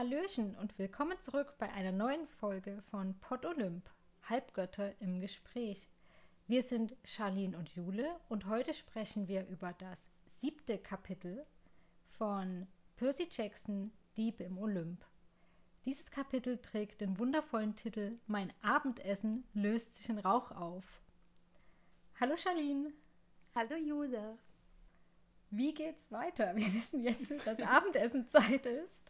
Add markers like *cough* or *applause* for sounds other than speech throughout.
Hallöchen und willkommen zurück bei einer neuen Folge von Pod Olymp, Halbgötter im Gespräch. Wir sind Charlene und Jule und heute sprechen wir über das siebte Kapitel von Percy Jackson Dieb im Olymp. Dieses Kapitel trägt den wundervollen Titel Mein Abendessen löst sich in Rauch auf. Hallo Charlene. Hallo Jule. Wie geht's weiter? Wir wissen jetzt, dass Abendessenzeit ist.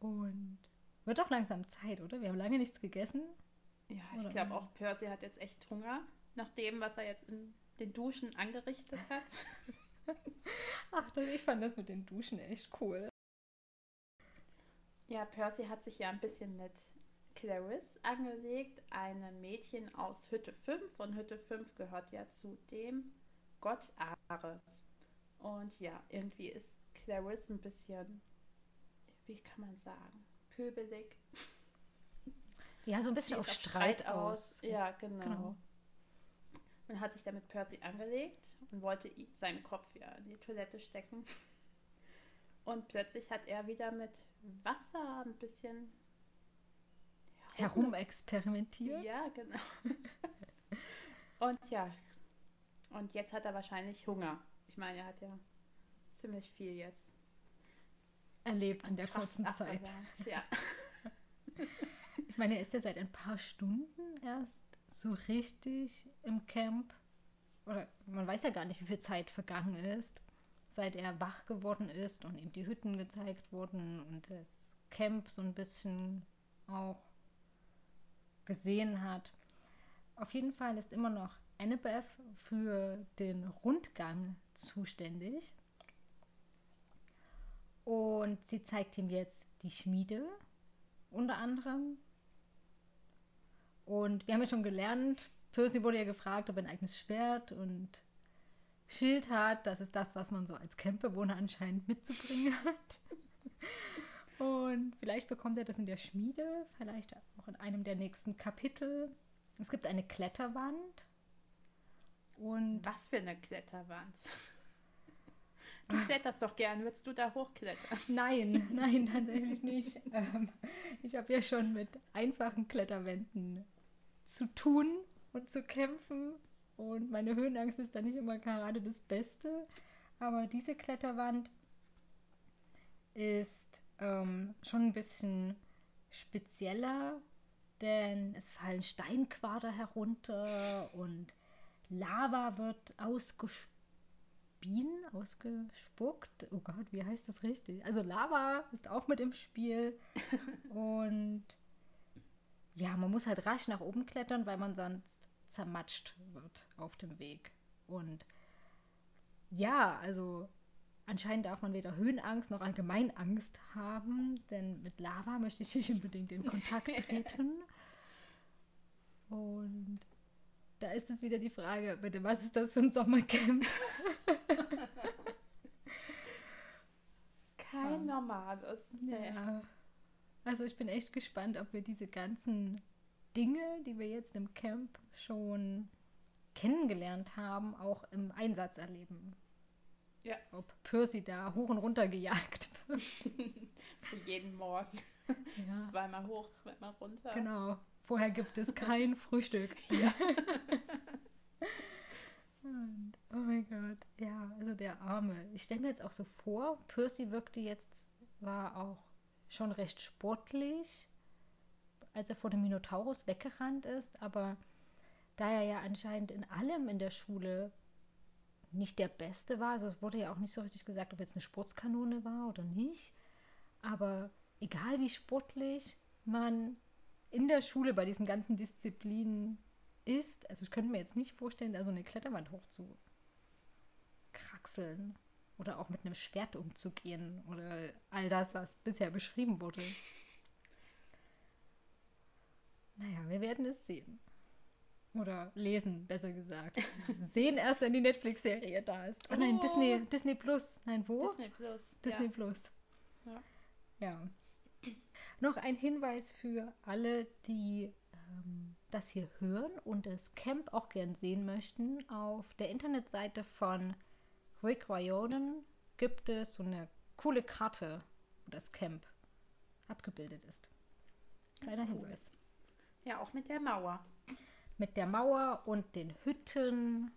Und wird doch langsam Zeit, oder? Wir haben lange nichts gegessen. Ja, ich glaube auch Percy hat jetzt echt Hunger, nach dem, was er jetzt in den Duschen angerichtet hat. *laughs* Ach, ich fand das mit den Duschen echt cool. Ja, Percy hat sich ja ein bisschen mit Clarisse angelegt, einem Mädchen aus Hütte 5. Und Hütte 5 gehört ja zu dem Gott Ares. Und ja, irgendwie ist Clarisse ein bisschen, wie kann man sagen, pöbelig. Ja, so ein bisschen auf Streit, Streit aus. aus. Ja, genau. genau. Man hat sich damit Percy angelegt und wollte seinen Kopf ja in die Toilette stecken. Und plötzlich hat er wieder mit Wasser ein bisschen herumexperimentiert. Ja, genau. *laughs* und ja, und jetzt hat er wahrscheinlich Hunger. Ich meine, er hat ja ziemlich viel jetzt erlebt in der kurzen Zeit. Ja. *laughs* ich meine, er ist ja seit ein paar Stunden erst so richtig im Camp. Oder man weiß ja gar nicht, wie viel Zeit vergangen ist, seit er wach geworden ist und ihm die Hütten gezeigt wurden und das Camp so ein bisschen auch gesehen hat. Auf jeden Fall ist immer noch Annabeth für den Rundgang zuständig. Und sie zeigt ihm jetzt die Schmiede unter anderem. Und wir haben ja schon gelernt, Percy wurde ja gefragt, ob er ein eigenes Schwert und Schild hat. Das ist das, was man so als Campbewohner anscheinend mitzubringen hat. Und vielleicht bekommt er das in der Schmiede, vielleicht auch in einem der nächsten Kapitel. Es gibt eine Kletterwand. Und Was für eine Kletterwand? Du kletterst doch gern. Würdest du da hochklettern? Nein, *laughs* nein, tatsächlich nicht. Ähm, ich habe ja schon mit einfachen Kletterwänden zu tun und zu kämpfen. Und meine Höhenangst ist da nicht immer gerade das Beste. Aber diese Kletterwand ist ähm, schon ein bisschen spezieller, denn es fallen Steinquader herunter und Lava wird ausgespien, ausgespuckt. Oh Gott, wie heißt das richtig? Also Lava ist auch mit im Spiel *laughs* und ja, man muss halt rasch nach oben klettern, weil man sonst zermatscht wird auf dem Weg. Und ja, also Anscheinend darf man weder Höhenangst noch allgemein Angst haben, denn mit Lava möchte ich nicht unbedingt in Kontakt *laughs* treten. Und da ist es wieder die Frage, bitte, was ist das für ein Sommercamp? Kein ja. normales. Nee. Ja. Also ich bin echt gespannt, ob wir diese ganzen Dinge, die wir jetzt im Camp schon kennengelernt haben, auch im Einsatz erleben. Ja. Ob Percy da hoch und runter gejagt wird. *laughs* Jeden Morgen. Ja. Zweimal hoch, zweimal runter. Genau. Vorher gibt es kein Frühstück. *laughs* Ja. *laughs* und, oh mein Gott. Ja, also der Arme. Ich stelle mir jetzt auch so vor, Percy wirkte jetzt, war auch schon recht sportlich, als er vor dem Minotaurus weggerannt ist, aber da er ja anscheinend in allem in der Schule nicht der Beste war. Also es wurde ja auch nicht so richtig gesagt, ob jetzt eine Sportskanone war oder nicht. Aber egal wie sportlich man in der Schule bei diesen ganzen Disziplinen ist, also ich könnte mir jetzt nicht vorstellen, da so eine Kletterwand hoch zu kraxeln oder auch mit einem Schwert umzugehen oder all das, was bisher beschrieben wurde. Naja, wir werden es sehen. Oder lesen, besser gesagt. *laughs* Sehen erst, wenn die Netflix-Serie da ist. Oh nein, oh. Disney, Disney Plus. Nein, wo? Disney Plus. Disney ja. Plus. Ja. ja. Noch ein Hinweis für alle, die ähm, das hier hören und das Camp auch gern sehen möchten. Auf der Internetseite von Rick Ryonen gibt es so eine coole Karte, wo das Camp abgebildet ist. Kleiner Cool. Hinweis. Ja, auch mit der Mauer. Mit der Mauer und den Hütten.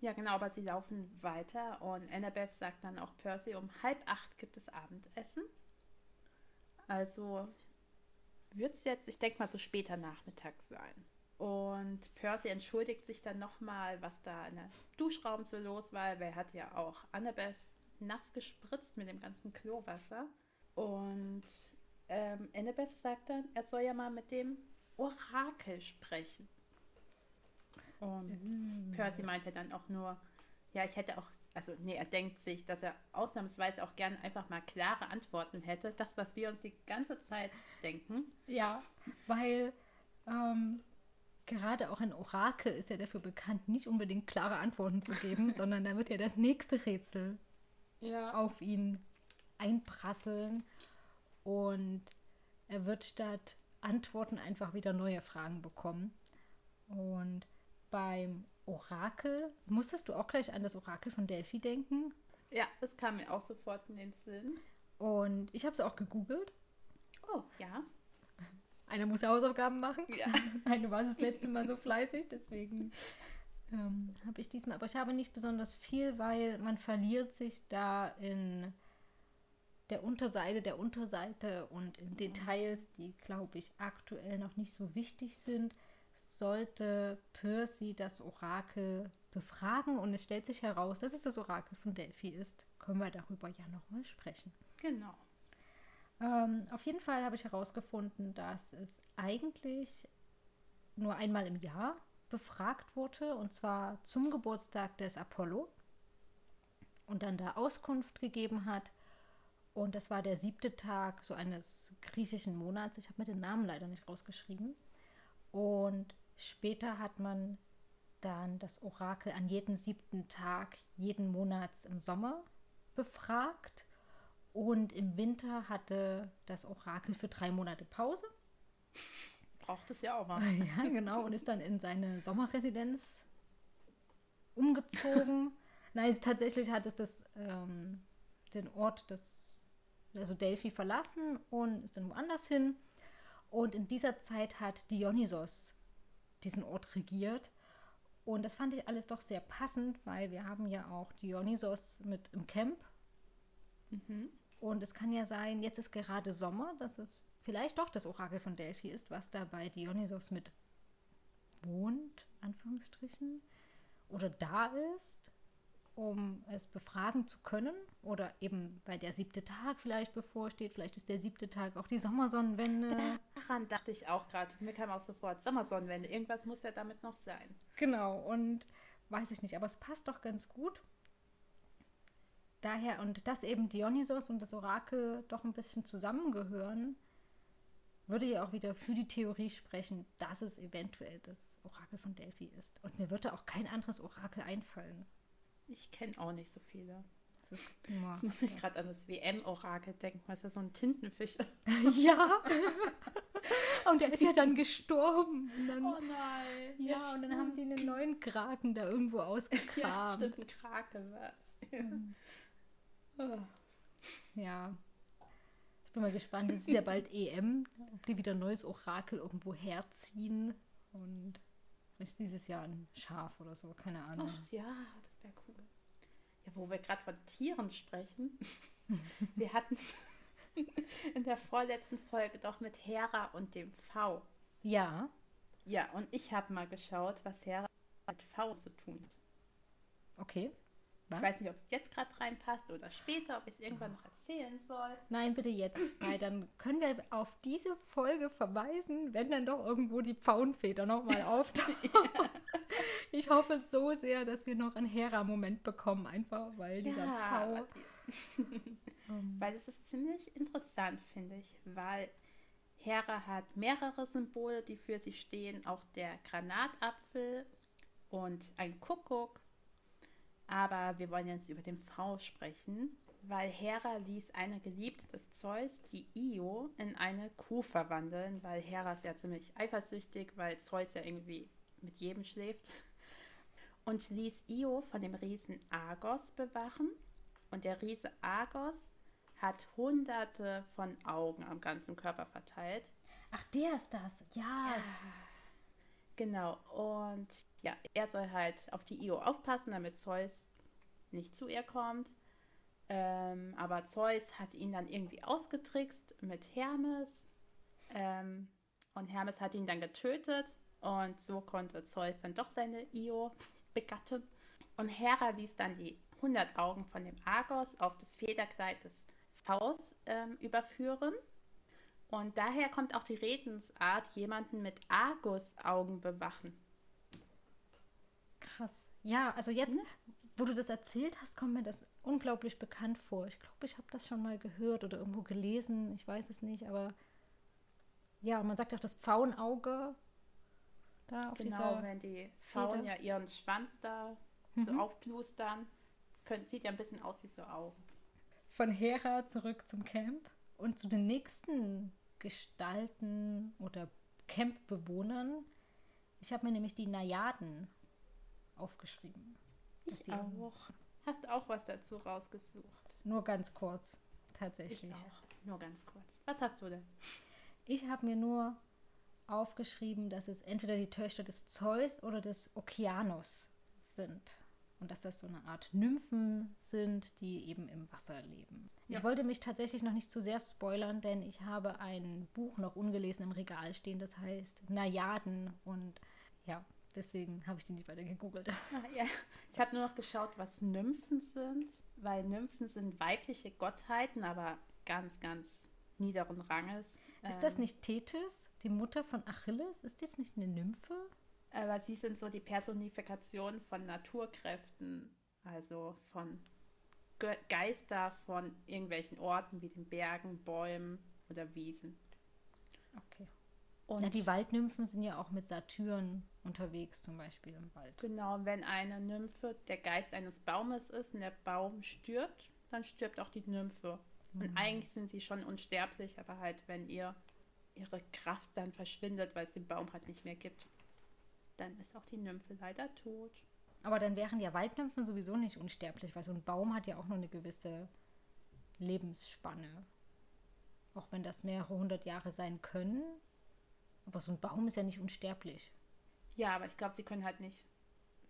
Ja, genau, aber sie laufen weiter und Annabeth sagt dann auch Percy, um halb acht gibt es Abendessen. Also wird es jetzt, ich denke mal, so später Nachmittag sein. Und Percy entschuldigt sich dann nochmal, was da in der Duschraum so los war, weil er hat ja auch Annabeth nass gespritzt mit dem ganzen Klowasser. Und ähm, Annabeth sagt dann, er soll ja mal mit dem Orakel sprechen. Und Percy meinte dann auch nur, ja, ich hätte auch, also nee, er denkt sich, dass er ausnahmsweise auch gern einfach mal klare Antworten hätte. Das, was wir uns die ganze Zeit denken. Ja, weil ähm, gerade auch ein Orakel ist ja dafür bekannt, nicht unbedingt klare Antworten zu geben, *laughs* sondern da wird ja das nächste Rätsel Ja. auf ihn einprasseln und er wird statt Antworten einfach wieder neue Fragen bekommen. Und beim Orakel, musstest du auch gleich an das Orakel von Delphi denken? Ja, das kam mir auch sofort in den Sinn. Und ich habe es auch gegoogelt. Oh, ja. Einer muss ja Hausaufgaben machen. Ja. *laughs* Eine war das letzte Mal so fleißig, deswegen ähm, habe ich diesmal. Aber ich habe nicht besonders viel, weil man verliert sich da in der Unterseite der Unterseite und in Details, die, glaube ich, aktuell noch nicht so wichtig sind. Sollte Percy das Orakel befragen und es stellt sich heraus, dass es das Orakel von Delphi ist, können wir darüber ja nochmal sprechen. Genau. Ähm, auf jeden Fall habe ich herausgefunden, dass es eigentlich nur einmal im Jahr befragt wurde, und zwar zum Geburtstag des Apollo und dann da Auskunft gegeben hat. Und das war der siebte Tag so eines griechischen Monats. Ich habe mir den Namen leider nicht rausgeschrieben. Und später hat man dann das Orakel an jedem siebten Tag jeden Monats im Sommer befragt. Und im Winter hatte das Orakel für drei Monate Pause. Braucht es ja auch mal. *laughs* Ja, genau. Und ist dann in seine Sommerresidenz umgezogen. *laughs* Nein, tatsächlich hat es das, ähm, den Ort des, also Delphi verlassen und ist dann woanders hin. Und in dieser Zeit hat Dionysos diesen Ort regiert. Und das fand ich alles doch sehr passend, weil wir haben ja auch Dionysos mit im Camp. Mhm. Und es kann ja sein, jetzt ist gerade Sommer, dass es vielleicht doch das Orakel von Delphi ist, was da bei Dionysos mit wohnt, Anführungsstrichen, oder da ist, um es befragen zu können. Oder eben, weil der siebte Tag vielleicht bevorsteht. Vielleicht ist der siebte Tag auch die Sommersonnenwende. Daran dachte ich auch gerade. Mir kam auch sofort Sommersonnenwende. Irgendwas muss ja damit noch sein. Genau, und weiß ich nicht, aber es passt doch ganz gut. Daher, und dass eben Dionysos und das Orakel doch ein bisschen zusammengehören, würde ja auch wieder für die Theorie sprechen, dass es eventuell das Orakel von Delphi ist. Und mir würde auch kein anderes Orakel einfallen. Ich kenne auch nicht so viele. Das ist Jetzt muss ich gerade an das WM-Orakel denken. Was ist das, so ein Tintenfisch? *laughs* Ja. und der ist ja dann gestorben. Und dann, Oh nein. ja, und dann haben die einen neuen Kraken da irgendwo Ja, ausgegraben. stimmt, ein Krake war Mhm. Ja. Ich bin mal gespannt. Es ist ja bald EM, ob die wieder ein neues Orakel irgendwo herziehen. Und vielleicht dieses Jahr ein Schaf oder so, keine Ahnung. Ach ja, das wäre cool. Ja, wo wir gerade von Tieren sprechen. *laughs* wir hatten *laughs* in der vorletzten Folge doch mit Hera und dem V. Ja, Ja, und ich habe mal geschaut, was Hera mit V zu tun hat. okay. Was? Ich weiß nicht, ob es jetzt gerade reinpasst oder später, ob ich es irgendwann noch erzählen soll. Nein, bitte jetzt, weil dann können wir auf diese Folge verweisen, wenn dann doch irgendwo die Pfauenväter nochmal *laughs* auftauchen. Ich hoffe so sehr, dass wir noch einen Hera-Moment bekommen, einfach weil dieser Pfau. die- *laughs* Ähm, weil es ist ziemlich interessant, finde ich, weil Hera hat mehrere Symbole, die für sie stehen, auch der Granatapfel und ein Kuckuck. Aber wir wollen jetzt über den V sprechen, weil Hera ließ eine Geliebte des Zeus, die Io, in eine Kuh verwandeln, weil Hera ist ja ziemlich eifersüchtig, weil Zeus ja irgendwie mit jedem schläft. *laughs* Und ließ Io von dem Riesen Argos bewachen. Und der Riese Argos hat hunderte von Augen am ganzen Körper verteilt. Ach, der ist das. Ja. Genau. Und ja, er soll halt auf die Io aufpassen, damit Zeus nicht zu ihr kommt. Ähm, aber Zeus hat ihn dann irgendwie ausgetrickst mit Hermes. Ähm, und Hermes hat ihn dann getötet. Und so konnte Zeus dann doch seine Io begatten. Und Hera ließ dann die 100 Augen von dem Argos auf das Federkleid des Faust ähm, überführen. Und daher kommt auch die Redensart, jemanden mit Argus-Augen bewachen. Krass. Ja, also jetzt, hm? wo du das erzählt hast, kommt mir das unglaublich bekannt vor. Ich glaube, ich habe das schon mal gehört oder irgendwo gelesen. Ich weiß es nicht, aber ja, man sagt auch das Pfauenauge. Da auf genau, wenn die Pfauen ja ihren Schwanz da mhm. so aufplustern. Das sieht ja ein bisschen aus wie so Augen. Von Hera zurück zum Camp und zu den nächsten Gestalten oder Campbewohnern. Ich habe mir nämlich die Najaden aufgeschrieben. Ich auch. Hast auch was dazu rausgesucht? Nur ganz kurz, tatsächlich. Ich auch. Nur ganz kurz. Was hast du denn? Ich habe mir nur aufgeschrieben, dass es entweder die Töchter des Zeus oder des Okeanos sind. Und dass das so eine Art Nymphen sind, die eben im Wasser leben. Ja. Ich wollte mich tatsächlich noch nicht zu sehr spoilern, denn ich habe ein Buch noch ungelesen im Regal stehen, das heißt Najaden. Und ja, deswegen habe ich die nicht weiter gegoogelt. Ah, ja. Ich habe nur noch geschaut, was Nymphen sind, weil Nymphen sind weibliche Gottheiten, aber ganz, ganz niederen Ranges. Ist das ähm, nicht Tethys, die Mutter von Achilles? Ist das nicht eine Nymphe? Aber sie sind so die Personifikation von Naturkräften, also von Ge Geister von irgendwelchen Orten wie den Bergen, Bäumen oder Wiesen. Okay. Und ja, die Waldnymphen sind ja auch mit Saturn unterwegs, zum Beispiel im Wald. Genau, wenn eine Nymphe der Geist eines Baumes ist und der Baum stirbt, dann stirbt auch die Nymphe. Mhm. Und eigentlich sind sie schon unsterblich, aber halt, wenn ihr ihre Kraft dann verschwindet, weil es den Baum halt nicht mehr gibt, dann ist auch die Nymphe leider tot. Aber dann wären ja Waldnymphen sowieso nicht unsterblich, weil so ein Baum hat ja auch nur eine gewisse Lebensspanne. Auch wenn das mehrere hundert Jahre sein können. Aber so ein Baum ist ja nicht unsterblich. Ja, aber ich glaube, sie können halt nicht.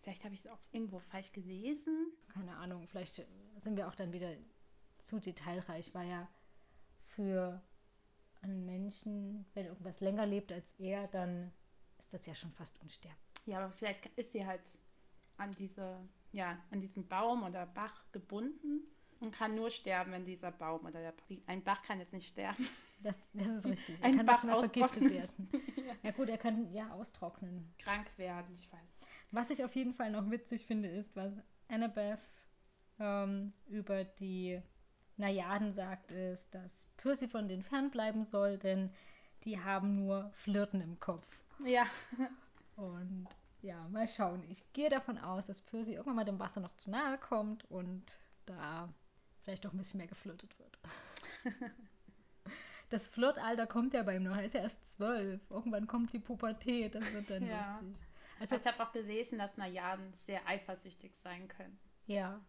Vielleicht habe ich es auch irgendwo falsch gelesen. Keine Ahnung, vielleicht sind wir auch dann wieder zu detailreich, weil ja für einen Menschen, wenn irgendwas länger lebt als er, dann ist das ja schon fast unsterblich. Ja, aber vielleicht ist sie halt an diese, ja, an diesen Baum oder Bach gebunden und kann nur sterben, wenn dieser Baum oder der ein Bach kann jetzt nicht sterben. Das, das ist richtig. *laughs* Er ein kann Bach mal vergiftet werden. *laughs* ja. ja gut, er kann ja austrocknen. Krank werden, ich weiß. Was ich auf jeden Fall noch witzig finde, ist, was Annabeth ähm, über die Najaden sagt, ist, dass Percy von denen fernbleiben soll, denn die haben nur Flirten im Kopf. Ja. Und ja, mal schauen. Ich gehe davon aus, dass Percy irgendwann mal dem Wasser noch zu nahe kommt und da vielleicht doch ein bisschen mehr geflirtet wird. *laughs* das Flirtalter kommt ja bei ihm noch. Er ist ja erst zwölf. Irgendwann kommt die Pubertät. Das wird dann ja. lustig. Also, ich habe auch gelesen, dass Najaden sehr eifersüchtig sein können. Ja.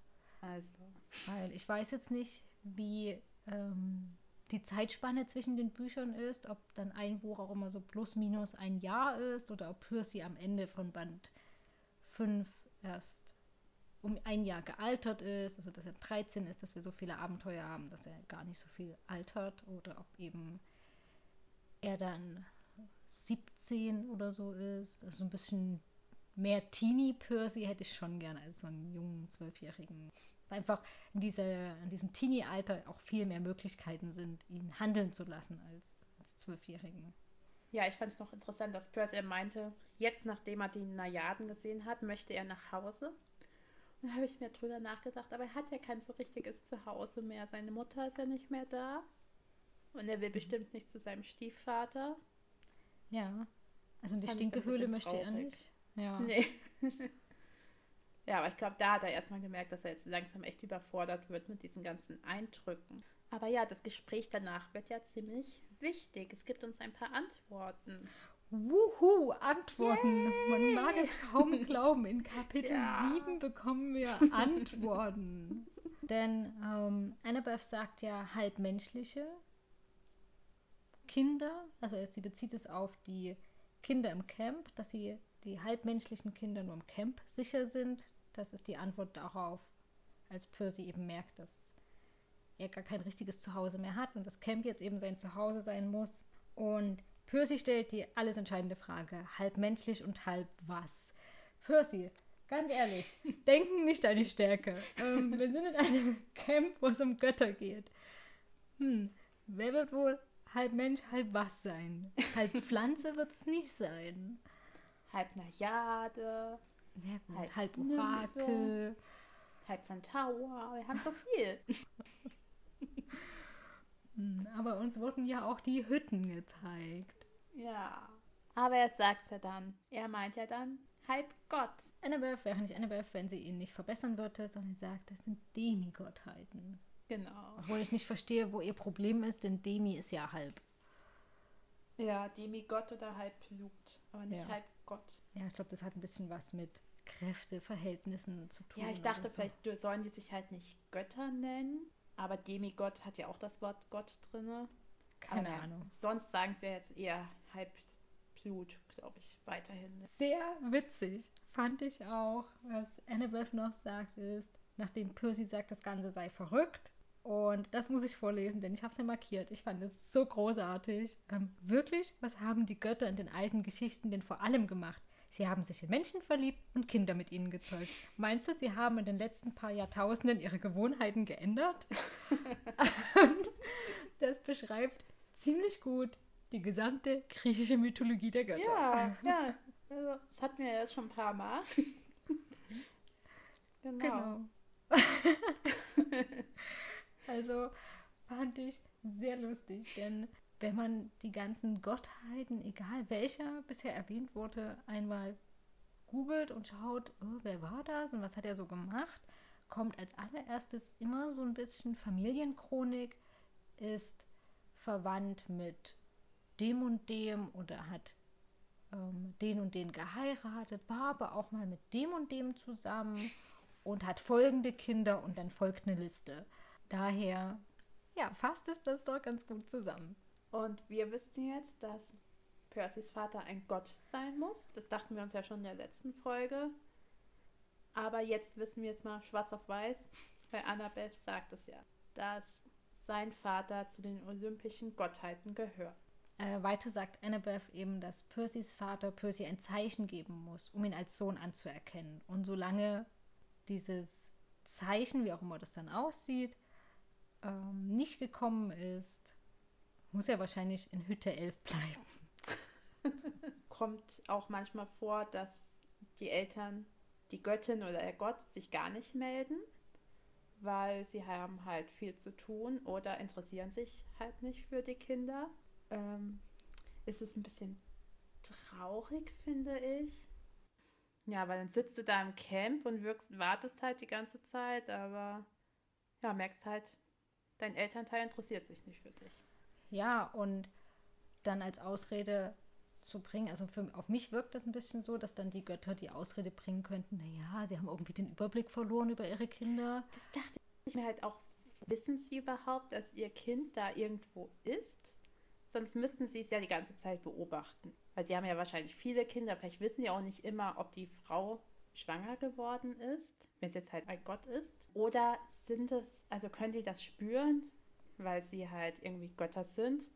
Also. Weil ich weiß jetzt nicht, wie ähm, die Zeitspanne zwischen den Büchern ist, ob dann ein Buch auch immer so plus minus ein Jahr ist oder ob Percy am Ende von Band 5 erst um ein Jahr gealtert ist, also dass er 13 ist, dass wir so viele Abenteuer haben, dass er gar nicht so viel altert oder ob eben er dann 17 oder so ist, also ein bisschen mehr Teenie Percy hätte ich schon gerne als so einen jungen Zwölfjährigen weil einfach in, diese, in diesem Teenie-Alter auch viel mehr Möglichkeiten sind, ihn handeln zu lassen als, als Zwölfjährigen. Ja, ich fand es noch interessant, dass Percy meinte, jetzt nachdem er die Najaden gesehen hat, möchte er nach Hause. Und da habe ich mir drüber nachgedacht, aber er hat ja kein so richtiges Zuhause mehr. Seine Mutter ist ja nicht mehr da. Und er will mhm. bestimmt nicht zu seinem Stiefvater. Ja. Also in die Stinkehöhle möchte er nicht. Ja. Nee. *laughs* Ja, aber ich glaube, da hat er erstmal gemerkt, dass er jetzt langsam echt überfordert wird mit diesen ganzen Eindrücken. Aber ja, das Gespräch danach wird ja ziemlich wichtig. Es gibt uns ein paar Antworten. Wuhu, Antworten. Yay. Man mag es kaum *laughs* glauben. In Kapitel ja. 7 bekommen wir *laughs* Antworten. Denn ähm, Annabeth sagt ja halbmenschliche Kinder, also sie bezieht es auf die Kinder im Camp, dass sie die halbmenschlichen Kinder nur im Camp sicher sind. Das ist die Antwort darauf, als Percy eben merkt, dass er gar kein richtiges Zuhause mehr hat und das Camp jetzt eben sein Zuhause sein muss. Und Percy stellt die alles entscheidende Frage, halb menschlich und halb was. Percy, ganz ehrlich, *laughs* denken nicht deine Stärke. Ähm, wir sind in einem Camp, wo es um Götter geht. Hm, wer wird wohl halb Mensch, halb was sein? Halb Pflanze wird es nicht sein. Halb Najade. Ja, halb, halb Orakel. Halb Centaur. Wir haben so viel. *laughs* Hm, aber uns wurden ja auch die Hütten gezeigt. Ja. Aber er sagt ja dann. Er meint ja dann halb Gott. Annabeth wäre nicht Annabeth, wenn sie ihn nicht verbessern würde, sondern sagt, das sind Demigottheiten. Genau. Obwohl ich nicht verstehe, wo ihr Problem ist, denn Demi ist ja halb. Ja, Demigott oder halb Blut, aber nicht ja. halb Gott. Ja, ich glaube, das hat ein bisschen was mit Kräfteverhältnissen zu tun. Ja, ich dachte, so. vielleicht sollen die sich halt nicht Götter nennen, aber Demigott hat ja auch das Wort Gott drin. Keine aber Ahnung. Sonst sagen sie ja jetzt eher halb Blut, glaube ich, weiterhin. Sehr witzig fand ich auch, was Annabeth noch sagt, ist, nachdem Percy sagt, das Ganze sei verrückt. Und das muss ich vorlesen, denn ich habe es ja markiert. Ich fand es so großartig. Ähm, wirklich, was haben die Götter in den alten Geschichten denn vor allem gemacht? Sie haben sich in Menschen verliebt und Kinder mit ihnen gezeugt. Meinst du, sie haben in den letzten paar Jahrtausenden ihre Gewohnheiten geändert? *laughs* das beschreibt ziemlich gut die gesamte griechische Mythologie der Götter. Ja, ja. Also, das hatten wir ja jetzt schon ein paar Mal. *laughs* genau. genau. *laughs* also fand ich sehr lustig, denn wenn man die ganzen Gottheiten, egal welcher bisher erwähnt wurde, einmal googelt und schaut, oh, wer war das und was hat er so gemacht, kommt als allererstes immer so ein bisschen Familienchronik, ist verwandt mit dem und dem oder hat ähm, den und den geheiratet, war aber auch mal mit dem und dem zusammen und hat folgende Kinder und dann folgt eine Liste. Daher, ja, fasst es das doch ganz gut zusammen. Und wir wissen jetzt, dass Percys Vater ein Gott sein muss. Das dachten wir uns ja schon in der letzten Folge. Aber jetzt wissen wir es mal schwarz auf weiß, weil Annabeth sagt es ja, dass sein Vater zu den olympischen Gottheiten gehört. Äh, weiter sagt Annabeth eben, dass Percys Vater Percy ein Zeichen geben muss, um ihn als Sohn anzuerkennen. Und solange dieses Zeichen, wie auch immer das dann aussieht, ähm, nicht gekommen ist, muss er wahrscheinlich in Hütte 11 bleiben. *laughs* Kommt auch manchmal vor, dass die Eltern, die Göttin oder der Gott sich gar nicht melden, weil sie haben halt viel zu tun oder interessieren sich halt nicht für die Kinder. Ähm, ist es ein bisschen traurig, finde ich. Ja, weil dann sitzt du da im Camp und wirkst, wartest halt die ganze Zeit, aber ja, merkst halt, dein Elternteil interessiert sich nicht für dich. Ja, und dann als Ausrede zu bringen, also für, auf mich wirkt das ein bisschen so, dass dann die Götter die Ausrede bringen könnten, naja, sie haben irgendwie den Überblick verloren über ihre Kinder. Das dachte ich mir halt auch, wissen sie überhaupt, dass ihr Kind da irgendwo ist? Sonst müssten sie es ja die ganze Zeit beobachten. Weil sie haben ja wahrscheinlich viele Kinder, vielleicht wissen sie auch nicht immer, ob die Frau schwanger geworden ist, wenn es jetzt halt ein Gott ist. Oder sind es, also können die das spüren, weil sie halt irgendwie Götter sind.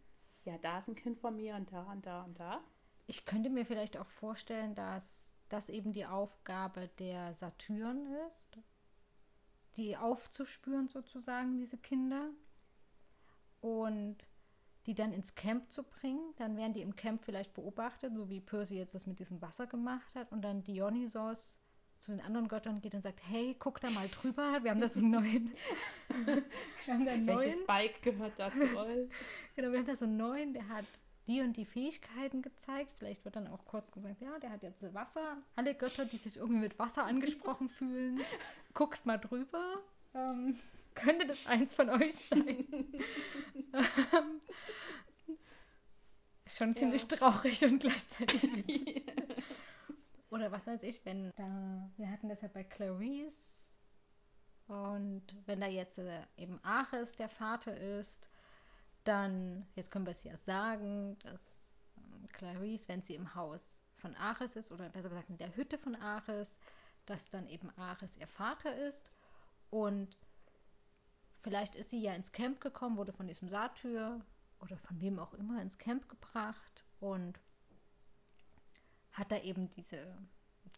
Ja, da ist ein Kind von mir und da und da und da. Ich könnte mir vielleicht auch vorstellen, dass das eben die Aufgabe der Satyren ist, die aufzuspüren sozusagen, diese Kinder. Und die dann ins Camp zu bringen. Dann werden die im Camp vielleicht beobachtet, so wie Percy jetzt das mit diesem Wasser gemacht hat. Und dann Dionysos zu den anderen Göttern geht und sagt, hey, guck da mal drüber, wir haben da so einen neuen. *laughs* wir haben da einen Welches neuen. Bike gehört dazu? *laughs* genau, wir haben da so einen neuen, der hat die und die Fähigkeiten gezeigt. Vielleicht wird dann auch kurz gesagt, ja, der hat jetzt Wasser. Alle Götter, die sich irgendwie mit Wasser angesprochen *laughs* fühlen, guckt mal drüber. Ähm, könnte das eins von euch sein? Ist schon ziemlich Ja. traurig und gleichzeitig witzig. Oder was weiß ich, wenn da, wir hatten das ja bei Clarice. Und wenn da jetzt äh, eben Ares der Vater ist, dann, jetzt können wir es ja sagen, dass ähm, Clarice, wenn sie im Haus von Ares ist, oder besser gesagt in der Hütte von Ares, dass dann eben Ares ihr Vater ist. Und vielleicht ist sie ja ins Camp gekommen, wurde von diesem Satyr oder von wem auch immer ins Camp gebracht. Und hat da eben diese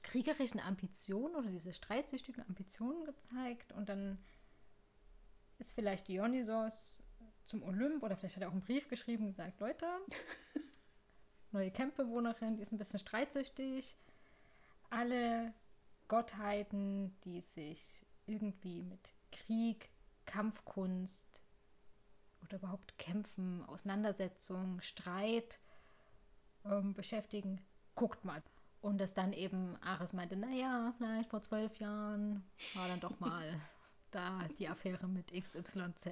kriegerischen Ambitionen oder diese streitsüchtigen Ambitionen gezeigt und dann ist vielleicht Dionysos zum Olymp oder vielleicht hat er auch einen Brief geschrieben und gesagt, Leute, *laughs* neue Campbewohnerin, die ist ein bisschen streitsüchtig. Alle Gottheiten, die sich irgendwie mit Krieg, Kampfkunst oder überhaupt Kämpfen, Auseinandersetzung, Streit ähm, beschäftigen, guckt mal. Und dass dann eben Ares meinte, naja, vielleicht vor zwölf Jahren war dann doch mal *laughs* da die Affäre mit XYZ.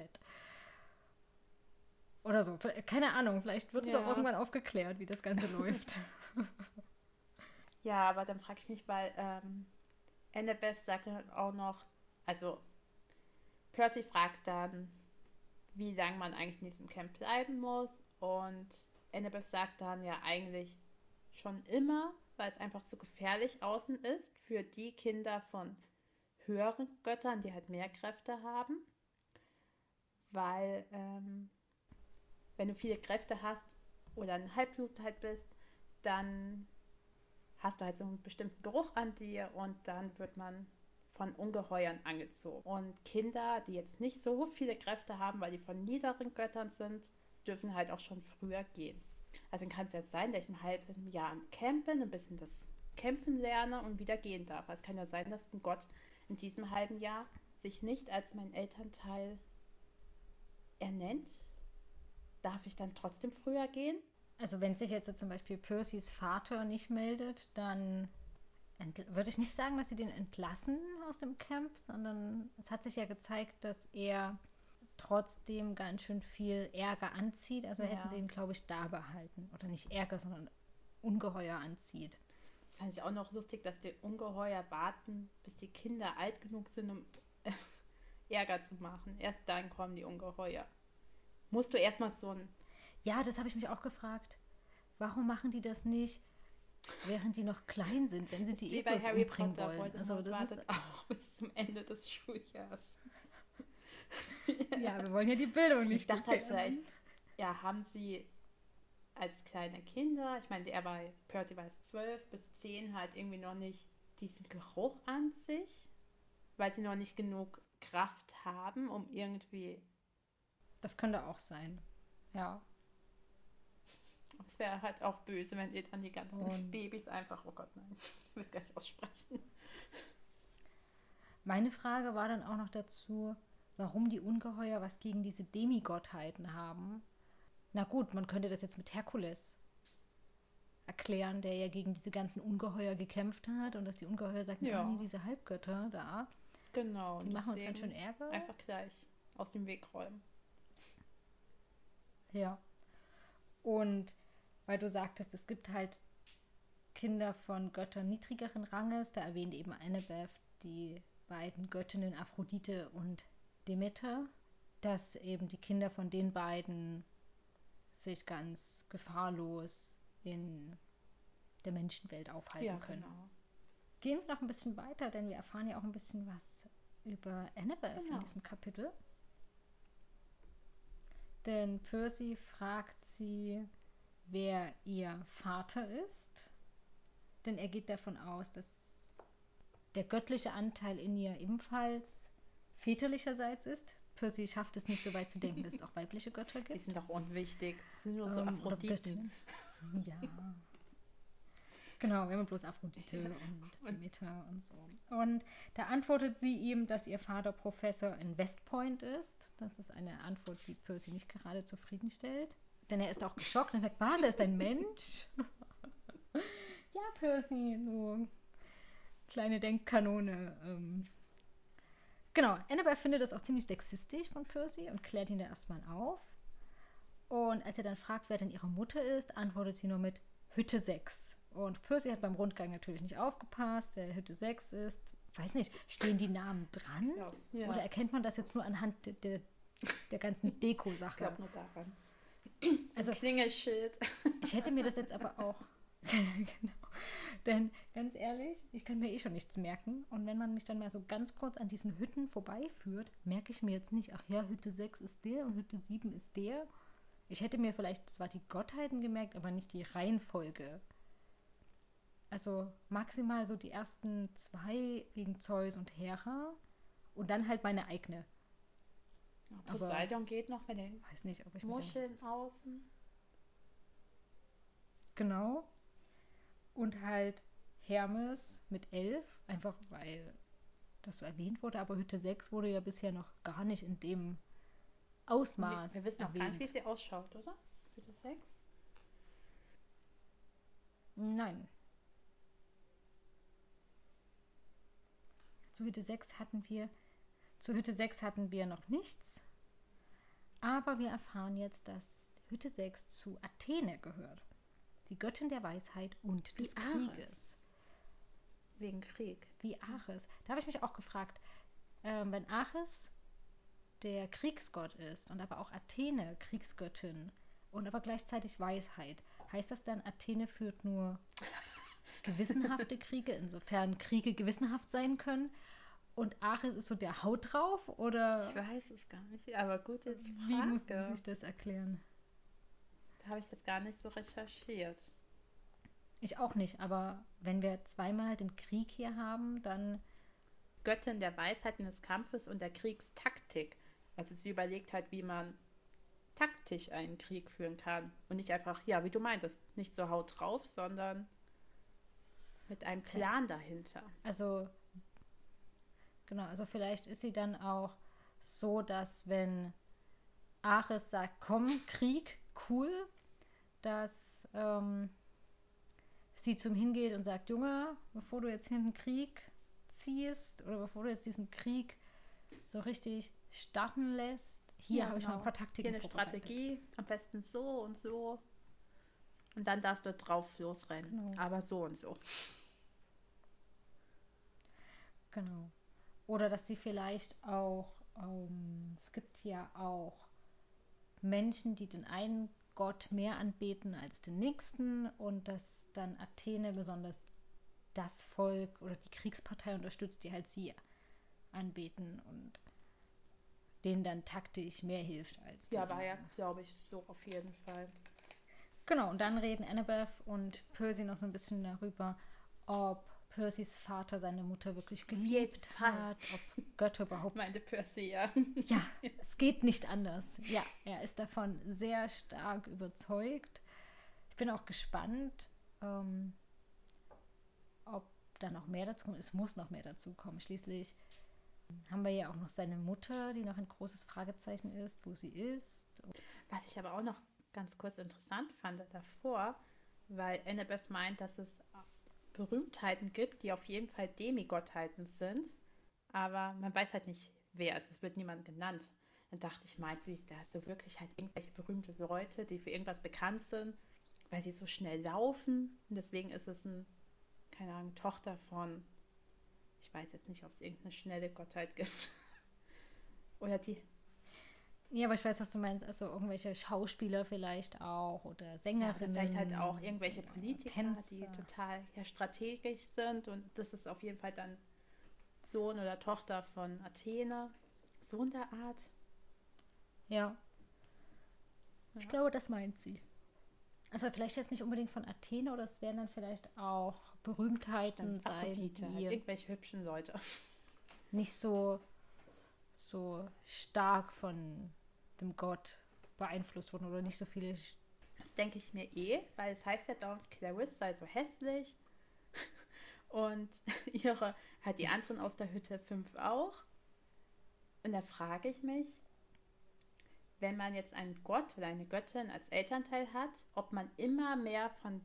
Oder so. Keine Ahnung, vielleicht wird es Ja. auch irgendwann aufgeklärt, wie das Ganze *laughs* läuft. Ja, aber dann frage ich mich, weil ähm, Annabeth sagt dann auch noch, also Percy fragt dann, wie lange man eigentlich in diesem Camp bleiben muss. Und Annabeth sagt dann ja eigentlich schon immer, weil es einfach zu gefährlich außen ist für die Kinder von höheren Göttern, die halt mehr Kräfte haben. Weil ähm, wenn du viele Kräfte hast oder ein Halbblut halt bist, dann hast du halt so einen bestimmten Geruch an dir und dann wird man von Ungeheuern angezogen. Und Kinder, die jetzt nicht so viele Kräfte haben, weil die von niederen Göttern sind, dürfen halt auch schon früher gehen. Also kann es jetzt sein, dass ich ein halbes Jahr im Camp bin, ein bisschen das Kämpfen lerne und wieder gehen darf. Also es kann ja sein, dass ein Gott in diesem halben Jahr sich nicht als mein Elternteil ernennt. Darf ich dann trotzdem früher gehen? Also wenn sich jetzt zum Beispiel Percys Vater nicht meldet, dann würde ich nicht sagen, dass sie den entlassen aus dem Camp, sondern es hat sich ja gezeigt, dass er trotzdem ganz schön viel Ärger anzieht. Also Ja. hätten sie ihn, glaube ich, da behalten. Oder nicht Ärger, sondern Ungeheuer anzieht. Das fand ich auch noch lustig, dass die Ungeheuer warten, bis die Kinder alt genug sind, um *laughs* Ärger zu machen. Erst dann kommen die Ungeheuer. Musst du erstmal so ein. Ja, das habe ich mich auch gefragt. Warum machen die das nicht, während die noch klein sind, wenn sie die eh umbringen Potter wollen? Also das wartet ist, auch *laughs* bis zum Ende des Schuljahres. Ja, wir wollen ja die Bildung Ich nicht dachte halt vielleicht, ja, haben sie als kleine Kinder, ich meine, er war, Percy war jetzt zwölf bis zehn, halt irgendwie noch nicht diesen Geruch an sich, weil sie noch nicht genug Kraft haben, um irgendwie Das könnte auch sein. Ja. Es wäre halt auch böse, wenn ihr dann die ganzen Und- Babys einfach, oh Gott, nein, ich will es gar nicht aussprechen. Meine Frage war dann auch noch dazu, warum die Ungeheuer was gegen diese Demigottheiten haben. Na gut, man könnte das jetzt mit Herkules erklären, der ja gegen diese ganzen Ungeheuer gekämpft hat und dass die Ungeheuer sagen, Ja. nee, diese Halbgötter da, Genau, die machen uns ganz schön Ärger. einfach gleich aus dem Weg räumen. Ja. Und weil du sagtest, es gibt halt Kinder von Göttern niedrigeren Ranges, da erwähnt eben Annabeth die beiden Göttinnen Aphrodite und Demeter, dass eben die Kinder von den beiden sich ganz gefahrlos in der Menschenwelt aufhalten Ja, können. genau. Gehen wir noch ein bisschen weiter, denn wir erfahren ja auch ein bisschen was über Annabeth in Genau. diesem Kapitel. Denn Percy fragt sie, wer ihr Vater ist. Denn er geht davon aus, dass der göttliche Anteil in ihr ebenfalls väterlicherseits ist. Percy schafft es nicht so weit zu denken, dass es auch weibliche Götter Die gibt. sind doch unwichtig. Das sind nur so Ähm, Aphroditen. Ja. Genau, wir haben bloß Aphrodite Ja. und Demeter und so. Und da antwortet sie ihm, dass ihr Vater Professor in West Point ist. Das ist eine Antwort, die Percy nicht gerade zufriedenstellt. Denn er ist auch geschockt und sagt, was, er ist ein Mensch? *laughs* ja, Percy, du kleine Denkkanone. Ähm. Genau, Annabelle findet das auch ziemlich sexistisch von Percy und klärt ihn da erstmal auf. Und als er dann fragt, wer denn ihre Mutter ist, antwortet sie nur mit Hütte 6. Und Percy hat beim Rundgang natürlich nicht aufgepasst, wer Hütte 6 ist. Weiß nicht, stehen die Namen dran? Glaub, ja. Oder erkennt man das jetzt nur anhand der, der, der ganzen *laughs* Ich Deko-Sache? glaube nur daran. Also- Also Klingelschild. Ich hätte mir das jetzt aber auch. *laughs* *laughs* genau. Denn ganz ehrlich, ich kann mir eh schon nichts merken. Und wenn man mich dann mal so ganz kurz an diesen Hütten vorbeiführt, merke ich mir jetzt nicht, ach ja, Hütte 6 ist der und Hütte 7 ist der. Ich hätte mir vielleicht zwar die Gottheiten gemerkt, aber nicht die Reihenfolge. Also maximal so die ersten zwei wegen Zeus und Hera und dann halt meine eigene. Aber- Poseidon geht noch mit den Weiß nicht, ob ich Muscheln außen. Genau. Und halt Hermes mit 11, einfach weil das so erwähnt wurde, aber Hütte 6 wurde ja bisher noch gar nicht in dem Ausmaß Wir, wir wissen noch gar nicht, wie erwähnt. sie ausschaut, oder? Das Sex? Nein. Zu Hütte 6 hatten wir zu Hütte 6 hatten wir noch nichts. Aber wir erfahren jetzt, dass Hütte 6 zu Athene gehört. Die Göttin der Weisheit und Wie des Ares. Krieges. Wegen Krieg. wie Ares. Da habe ich mich auch gefragt, ähm, wenn Ares der Kriegsgott ist und aber auch Athene Kriegsgöttin und aber gleichzeitig Weisheit, heißt das dann, Athene führt nur *laughs* gewissenhafte Kriege, insofern Kriege gewissenhaft sein können und Ares ist so der Haut drauf oder Ich weiß es gar nicht, aber gut, jetzt wie muss man Frage. sich das erklären? Habe ich jetzt gar nicht so recherchiert. Ich auch nicht, aber wenn wir zweimal den Krieg hier haben, dann Göttin der Weisheiten des Kampfes und der Kriegstaktik. Also sie überlegt halt, wie man taktisch einen Krieg führen kann. Und nicht einfach, ja, wie du meintest, nicht so haut drauf, sondern mit einem Okay. Plan dahinter. Also, genau, also vielleicht ist sie dann auch so, dass wenn Ares sagt, komm, Krieg, cool, dass ähm, sie zum hingeht und sagt, Junge, bevor du jetzt hier einen Krieg ziehst oder bevor du jetzt diesen Krieg so richtig starten lässt, hier Ja, habe ich mal ein genau. paar Taktiken Hier eine. Strategie, am besten so und so. Und dann darfst du drauf losrennen. Genau. Aber so und so. Genau. Oder dass sie vielleicht auch, ähm, es gibt ja auch Menschen, die den einen Gott mehr anbeten als den nächsten und dass dann Athene besonders das Volk oder die Kriegspartei unterstützt, die halt sie anbeten und denen dann taktisch mehr hilft als die Ja, war ja, glaube ich, so auf jeden Fall. Genau, und dann reden Annabeth und Percy noch so ein bisschen darüber, ob Percys Vater seine Mutter wirklich geliebt hat, ob Götter überhaupt Meinte Percy, ja. Ja, *laughs* es geht nicht anders. Ja, er ist davon sehr stark überzeugt. Ich bin auch gespannt, ähm, ob da noch mehr dazu kommt. Es muss noch mehr dazu kommen. Schließlich haben wir ja auch noch seine Mutter, die noch ein großes Fragezeichen ist, wo sie ist. Was ich aber auch noch ganz kurz interessant fand davor, weil Annabeth meint, dass es Berühmtheiten gibt, die auf jeden Fall Demigottheiten sind, aber man weiß halt nicht, wer es ist. Es wird niemand genannt. Dann dachte ich, meint sie, da du wirklich halt irgendwelche berühmte Leute, die für irgendwas bekannt sind, weil sie so schnell laufen. Und deswegen ist es ein, keine Ahnung, Tochter von, ich weiß jetzt nicht, ob es irgendeine schnelle Gottheit gibt. *laughs* Oder die, Ja, aber ich weiß, was du meinst. Also irgendwelche Schauspieler vielleicht auch oder Ja, oder Sängerinnen. vielleicht halt auch irgendwelche Politiker, die Tänzer. total ja, strategisch sind und das ist auf jeden Fall dann Sohn oder Tochter von Athene. So in der Art. Ja. Ich Ja. glaube, das meint sie. Also vielleicht jetzt nicht unbedingt von Athene oder es werden dann vielleicht auch Berühmtheiten Stimmt, sein, Aphrodite, halt die irgendwelche hübschen Leute. nicht so, so stark von dem Gott beeinflusst wurden oder nicht so viele. Das denke ich mir eh, weil es heißt ja dort, Clarisse sei so hässlich. *laughs* Und *laughs* ihre, halt die anderen aus der Hütte 5 auch. Und da frage ich mich, wenn man jetzt einen Gott oder eine Göttin als Elternteil hat, ob man immer mehr von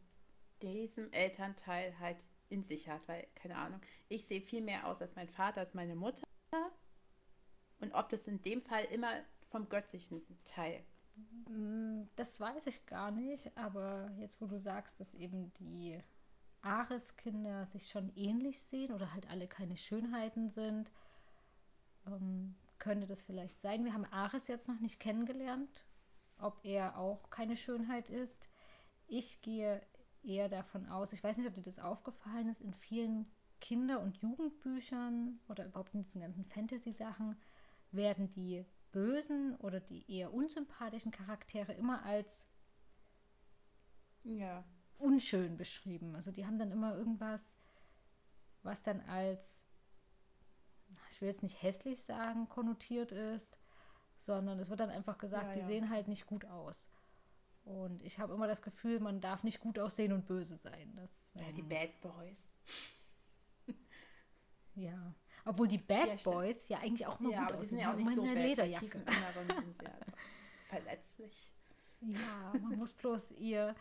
diesem Elternteil halt in sich hat, weil, keine Ahnung, ich sehe viel mehr aus als mein Vater, als meine Mutter. Und ob das in dem Fall immer vom göttlichen Teil Mm, das weiß ich gar nicht, aber jetzt, wo du sagst, dass eben die Ares-Kinder sich schon ähnlich sehen oder halt alle keine Schönheiten sind, ähm, könnte das vielleicht sein. Wir haben Ares jetzt noch nicht kennengelernt, ob er auch keine Schönheit ist. Ich gehe eher davon aus, ich weiß nicht, ob dir das aufgefallen ist, in vielen Kinder- und Jugendbüchern oder überhaupt in diesen ganzen Fantasy-Sachen werden die bösen oder die eher unsympathischen Charaktere immer als ja. unschön beschrieben. Also die haben dann immer irgendwas, was dann als, ich will jetzt nicht hässlich sagen, konnotiert ist, sondern es wird dann einfach gesagt, ja, die ja. sehen halt nicht gut aus. Und ich habe immer das Gefühl, man darf nicht gut aussehen und böse sein. Das, ja, ähm, die Bad Boys. ja. Obwohl die Bad ja, Boys ja eigentlich auch mal ja, gut aber aussehen. Die sind ja auch nicht so Lederjacke. Inneren sind sie halt *laughs* verletzlich. Ja, man muss bloß ihr,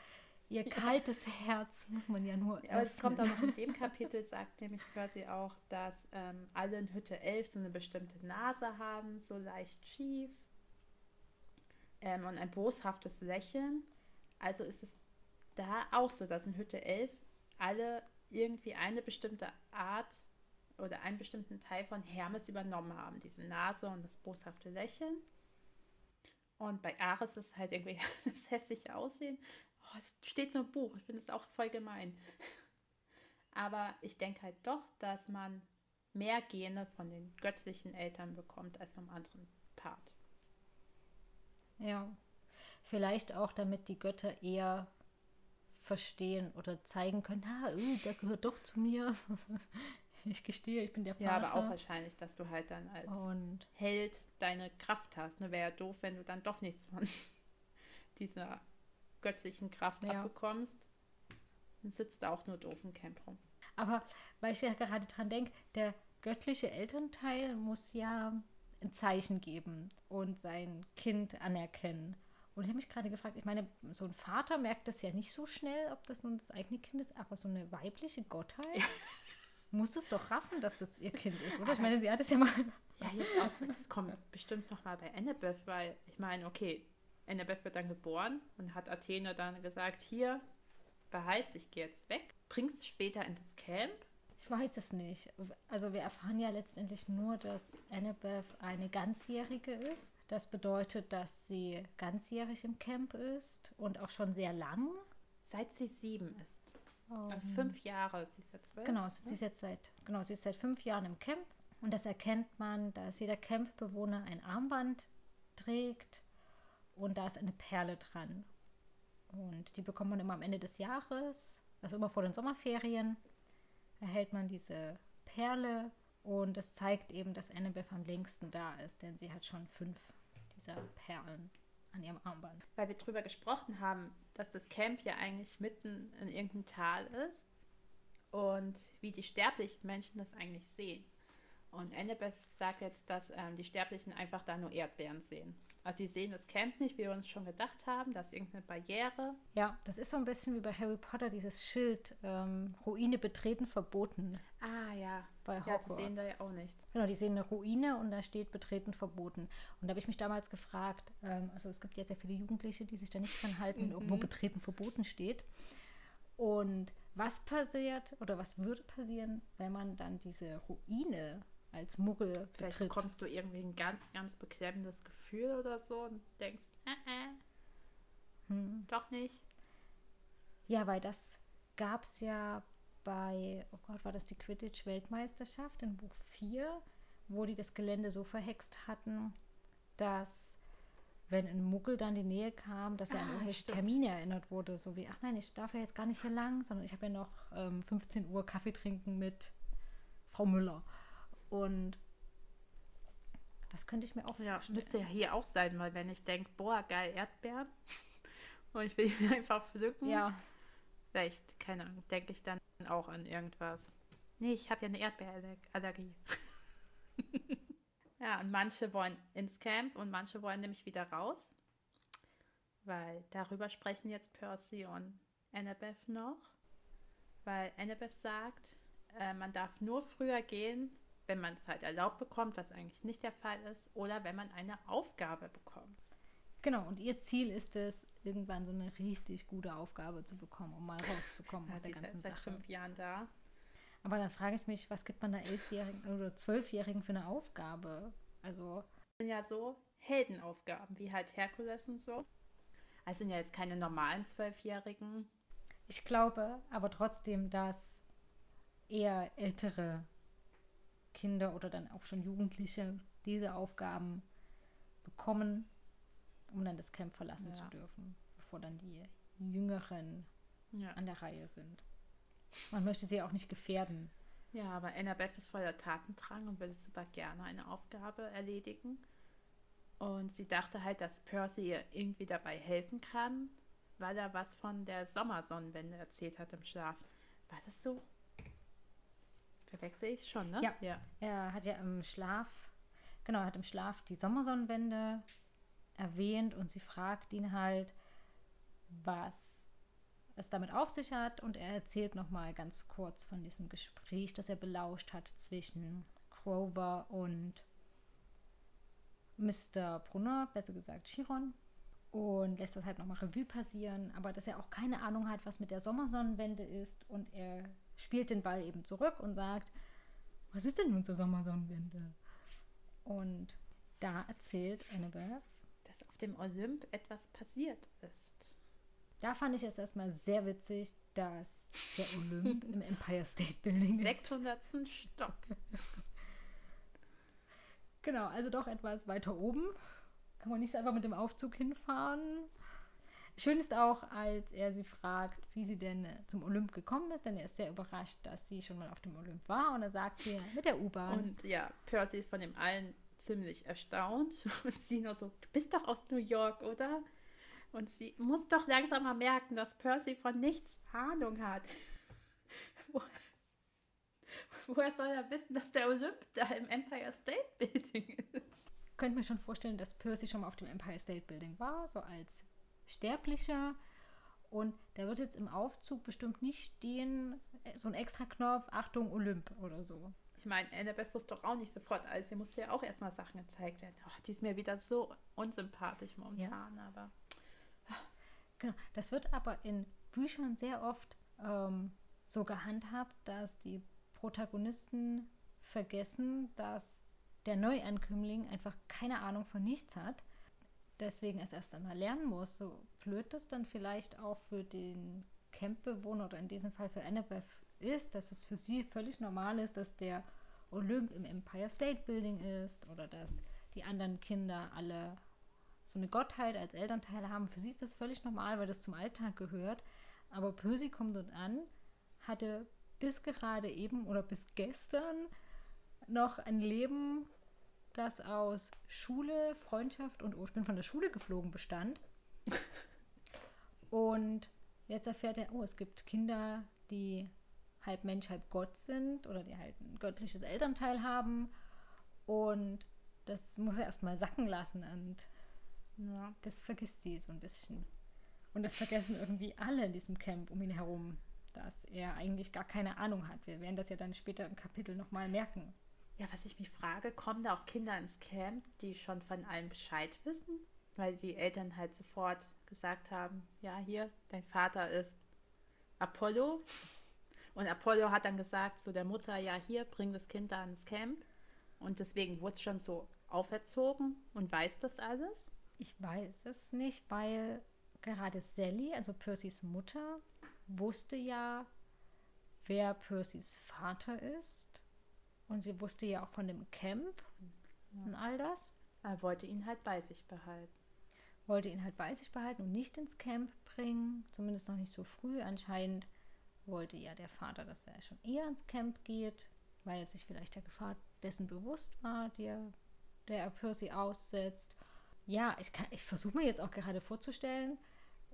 ihr kaltes Herz, muss man ja nur. Ja, aber es kommt auch noch in dem *laughs* Kapitel, sagt nämlich quasi auch, dass ähm, alle in Hütte 11 so eine bestimmte Nase haben, so leicht schief. Ähm, und ein boshaftes Lächeln. Also ist es da auch so, dass in Hütte 11 alle irgendwie eine bestimmte Art oder einen bestimmten Teil von Hermes übernommen haben. Diese Nase und das boshafte Lächeln. Und bei Ares ist halt irgendwie *laughs* das hässliche Aussehen. Oh, es steht so im Buch. Ich finde es auch voll gemein. *laughs* Aber ich denke halt doch, dass man mehr Gene von den göttlichen Eltern bekommt als vom anderen Part. Ja, vielleicht auch, damit die Götter eher verstehen oder zeigen können, ah, öh, der gehört doch zu mir. *laughs* *laughs* ich gestehe, ich bin der Vater. Ja, aber auch wahrscheinlich, dass du halt dann als und Held deine Kraft hast. Ne? Wäre ja doof, wenn du dann doch nichts von *laughs* dieser göttlichen Kraft ja. abbekommst. Dann sitzt du auch nur doof im Camp rum. Aber weil ich ja gerade dran denke, der göttliche Elternteil muss ja ein Zeichen geben und sein Kind anerkennen. Und ich habe mich gerade gefragt, ich meine, so ein Vater merkt das ja nicht so schnell, ob das nun das eigene Kind ist, aber so eine weibliche Gottheit *laughs* muss es doch raffen, dass das ihr Kind ist, oder? Ich meine, sie hat es ja mal. *laughs* Ja, jetzt auch, das kommt bestimmt nochmal bei Annabeth, weil ich meine, okay, Annabeth wird dann geboren und hat Athene dann gesagt, hier, behalt's, ich gehe jetzt weg, bring's später in das Camp. Ich weiß es nicht. Also wir erfahren ja letztendlich nur, dass Annabeth eine ganzjährige ist. Das bedeutet, dass sie ganzjährig im Camp ist und auch schon sehr lang. Seit sie sieben ist. Um, also fünf Jahre, sie ist jetzt zwölf. Genau, sie ist jetzt seit, genau, sie ist seit fünf Jahren im Camp. Und das erkennt man, dass jeder Campbewohner ein Armband trägt und da ist eine Perle dran. Und die bekommt man immer am Ende des Jahres, also immer vor den Sommerferien, erhält man diese Perle und es zeigt eben, dass Annabeth am längsten da ist, denn sie hat schon fünf dieser Perlen an ihrem Armband. Weil wir drüber gesprochen haben, dass das Camp ja eigentlich mitten in irgendeinem Tal ist und wie die sterblichen Menschen das eigentlich sehen. Und Annabeth sagt jetzt, dass ähm, die Sterblichen einfach da nur Erdbeeren sehen. Also sie sehen das Camp nicht, wie wir uns schon gedacht haben, das ist irgendeine Barriere. Ja, das ist so ein bisschen wie bei Harry Potter, dieses Schild, ähm, Ruine betreten verboten. Ah ja, bei Hogwarts. Ja, die sehen da ja auch nichts. Genau, die sehen eine Ruine und da steht betreten verboten. Und da habe ich mich damals gefragt, ähm, also es gibt ja sehr viele Jugendliche, die sich da nicht dran halten, mhm. wo betreten verboten steht. Und was passiert oder was würde passieren, wenn man dann diese Ruine als Muggel Vielleicht betritt. bekommst du irgendwie ein ganz, ganz beklemmendes Gefühl oder so und denkst, äh, äh, hm. doch nicht. Ja, weil das gab es ja bei, oh Gott, war das die Quidditch-Weltmeisterschaft in Buch 4, wo die das Gelände so verhext hatten, dass wenn ein Muggel dann in die Nähe kam, dass er ah, an irgendwelche stimmt. Termine erinnert wurde, so wie, ach nein, ich darf ja jetzt gar nicht hier lang, sondern ich habe ja noch ähm, 15 Uhr Kaffee trinken mit Frau Müller. Und das könnte ich mir auch ja. Müsste ja hier auch sein, weil wenn ich denke, boah, geil, Erdbeeren *laughs* und ich will die einfach pflücken, ja. vielleicht, keine Ahnung, denke ich dann auch an irgendwas. Nee, ich habe ja eine Erdbeerallergie. *laughs* ja, und manche wollen ins Camp und manche wollen nämlich wieder raus, weil darüber sprechen jetzt Percy und Annabeth noch, weil Annabeth sagt, äh, man darf nur früher gehen, wenn man es halt erlaubt bekommt, was eigentlich nicht der Fall ist, oder wenn man eine Aufgabe bekommt. Genau, und ihr Ziel ist es, irgendwann so eine richtig gute Aufgabe zu bekommen, um mal rauszukommen aus der ganzen seit Sache. fünf Jahren da. Aber dann frage ich mich, was gibt man einer Elfjährigen oder Zwölfjährigen für eine Aufgabe? Also, sind ja so Heldenaufgaben, wie halt Herkules und so. Also sind ja jetzt keine normalen Zwölfjährigen. ich glaube aber trotzdem, dass eher ältere Kinder oder dann auch schon Jugendliche diese Aufgaben bekommen, um dann das Camp verlassen Ja. zu dürfen, bevor dann die Jüngeren Ja. an der Reihe sind. Man möchte sie auch nicht gefährden. ja, aber Annabeth ist voller Tatendrang und würde super gerne eine Aufgabe erledigen. Und sie dachte halt, dass Percy ihr irgendwie dabei helfen kann, weil er was von der Sommersonnenwende erzählt hat im Schlaf. War das so? Verwechsel ich schon, ne? Ja. ja. Er hat ja im Schlaf, genau, er hat im Schlaf die Sommersonnenwende erwähnt und sie fragt ihn halt, was es damit auf sich hat und er erzählt nochmal ganz kurz von diesem Gespräch, das er belauscht hat zwischen Grover und Mr. Brunner, besser gesagt Chiron und lässt das halt nochmal Revue passieren, aber dass er auch keine Ahnung hat, was mit der Sommersonnenwende ist und er spielt den Ball eben zurück und sagt, was ist denn nun zur Sommersonnenwende? Und da erzählt Annabeth, Dass auf dem Olymp etwas passiert ist. da fand ich es erstmal sehr witzig, dass der Olymp im Empire State Building ist. 600. Stock. Genau, also doch etwas weiter oben. Kann man nicht einfach mit dem Aufzug hinfahren. Schön ist auch, als er sie fragt, wie sie denn zum Olymp gekommen ist, denn er ist sehr überrascht, dass sie schon mal auf dem Olymp war. Und er sagt sie mit der U-Bahn. Und ja, Percy ist von dem allen ziemlich erstaunt. *laughs* Und sie nur so, du bist doch aus New York, oder? Und sie muss doch langsam mal merken, dass Percy von nichts Ahnung hat. *laughs* Wo, woher soll er wissen, dass der Olymp da im Empire State Building *laughs* ist? könnte mir schon vorstellen, dass Percy schon mal auf dem Empire State Building war, so als Sterblicher. Und der wird jetzt im Aufzug bestimmt nicht stehen, so ein extra Knopf, Achtung, Olymp oder so. Ich meine, Annabeth wusste doch auch nicht sofort alles. Ihr musste ja auch erstmal Sachen gezeigt werden. Ach, die ist mir wieder so unsympathisch momentan, aber Genau. Das wird aber in Büchern sehr oft ähm, so gehandhabt, dass die Protagonisten vergessen, dass der Neuankömmling einfach keine Ahnung von nichts hat. Deswegen es erst einmal lernen muss. So blöd das dann vielleicht auch für den Campbewohner oder in diesem Fall für Annabeth ist, dass es für sie völlig normal ist, dass der Olymp im Empire State Building ist oder dass die anderen Kinder alle so eine Gottheit als Elternteil haben. Für sie ist das völlig normal, weil das zum Alltag gehört. Aber Percy kommt dort an, hatte bis gerade eben oder bis gestern noch ein Leben, das aus Schule, Freundschaft und oh, ich bin von der Schule geflogen bestand. Und jetzt erfährt er, oh, es gibt Kinder, die halb Mensch, halb Gott sind oder die halt ein göttliches Elternteil haben. Und das muss er erstmal sacken lassen und ja. das vergisst sie so ein bisschen. Und das vergessen irgendwie alle in diesem Camp um ihn herum, dass er eigentlich gar keine Ahnung hat. Wir werden das ja dann später im Kapitel nochmal merken. Ja, was ich mich frage, kommen da auch Kinder ins Camp, die schon von allem Bescheid wissen? Weil die Eltern halt sofort gesagt haben, ja, hier, dein Vater ist Apollo. Und Apollo hat dann gesagt zu der Mutter, ja, hier, bring das Kind da ins Camp. Und deswegen wurde es schon so auferzogen und weiß das alles. Ich weiß es nicht, weil gerade Sally, also Percys Mutter, wusste ja, wer Percys Vater ist. Und sie wusste ja auch von dem Camp und all das. Er wollte ihn halt bei sich behalten. Wollte ihn halt bei sich behalten und nicht ins Camp bringen. Zumindest noch nicht so früh. Anscheinend wollte ja der Vater, dass er schon eher ins Camp geht, weil er sich vielleicht der Gefahr dessen bewusst war, die er, der er Percy aussetzt. Ja, ich, kann- ich versuche mir jetzt auch gerade vorzustellen,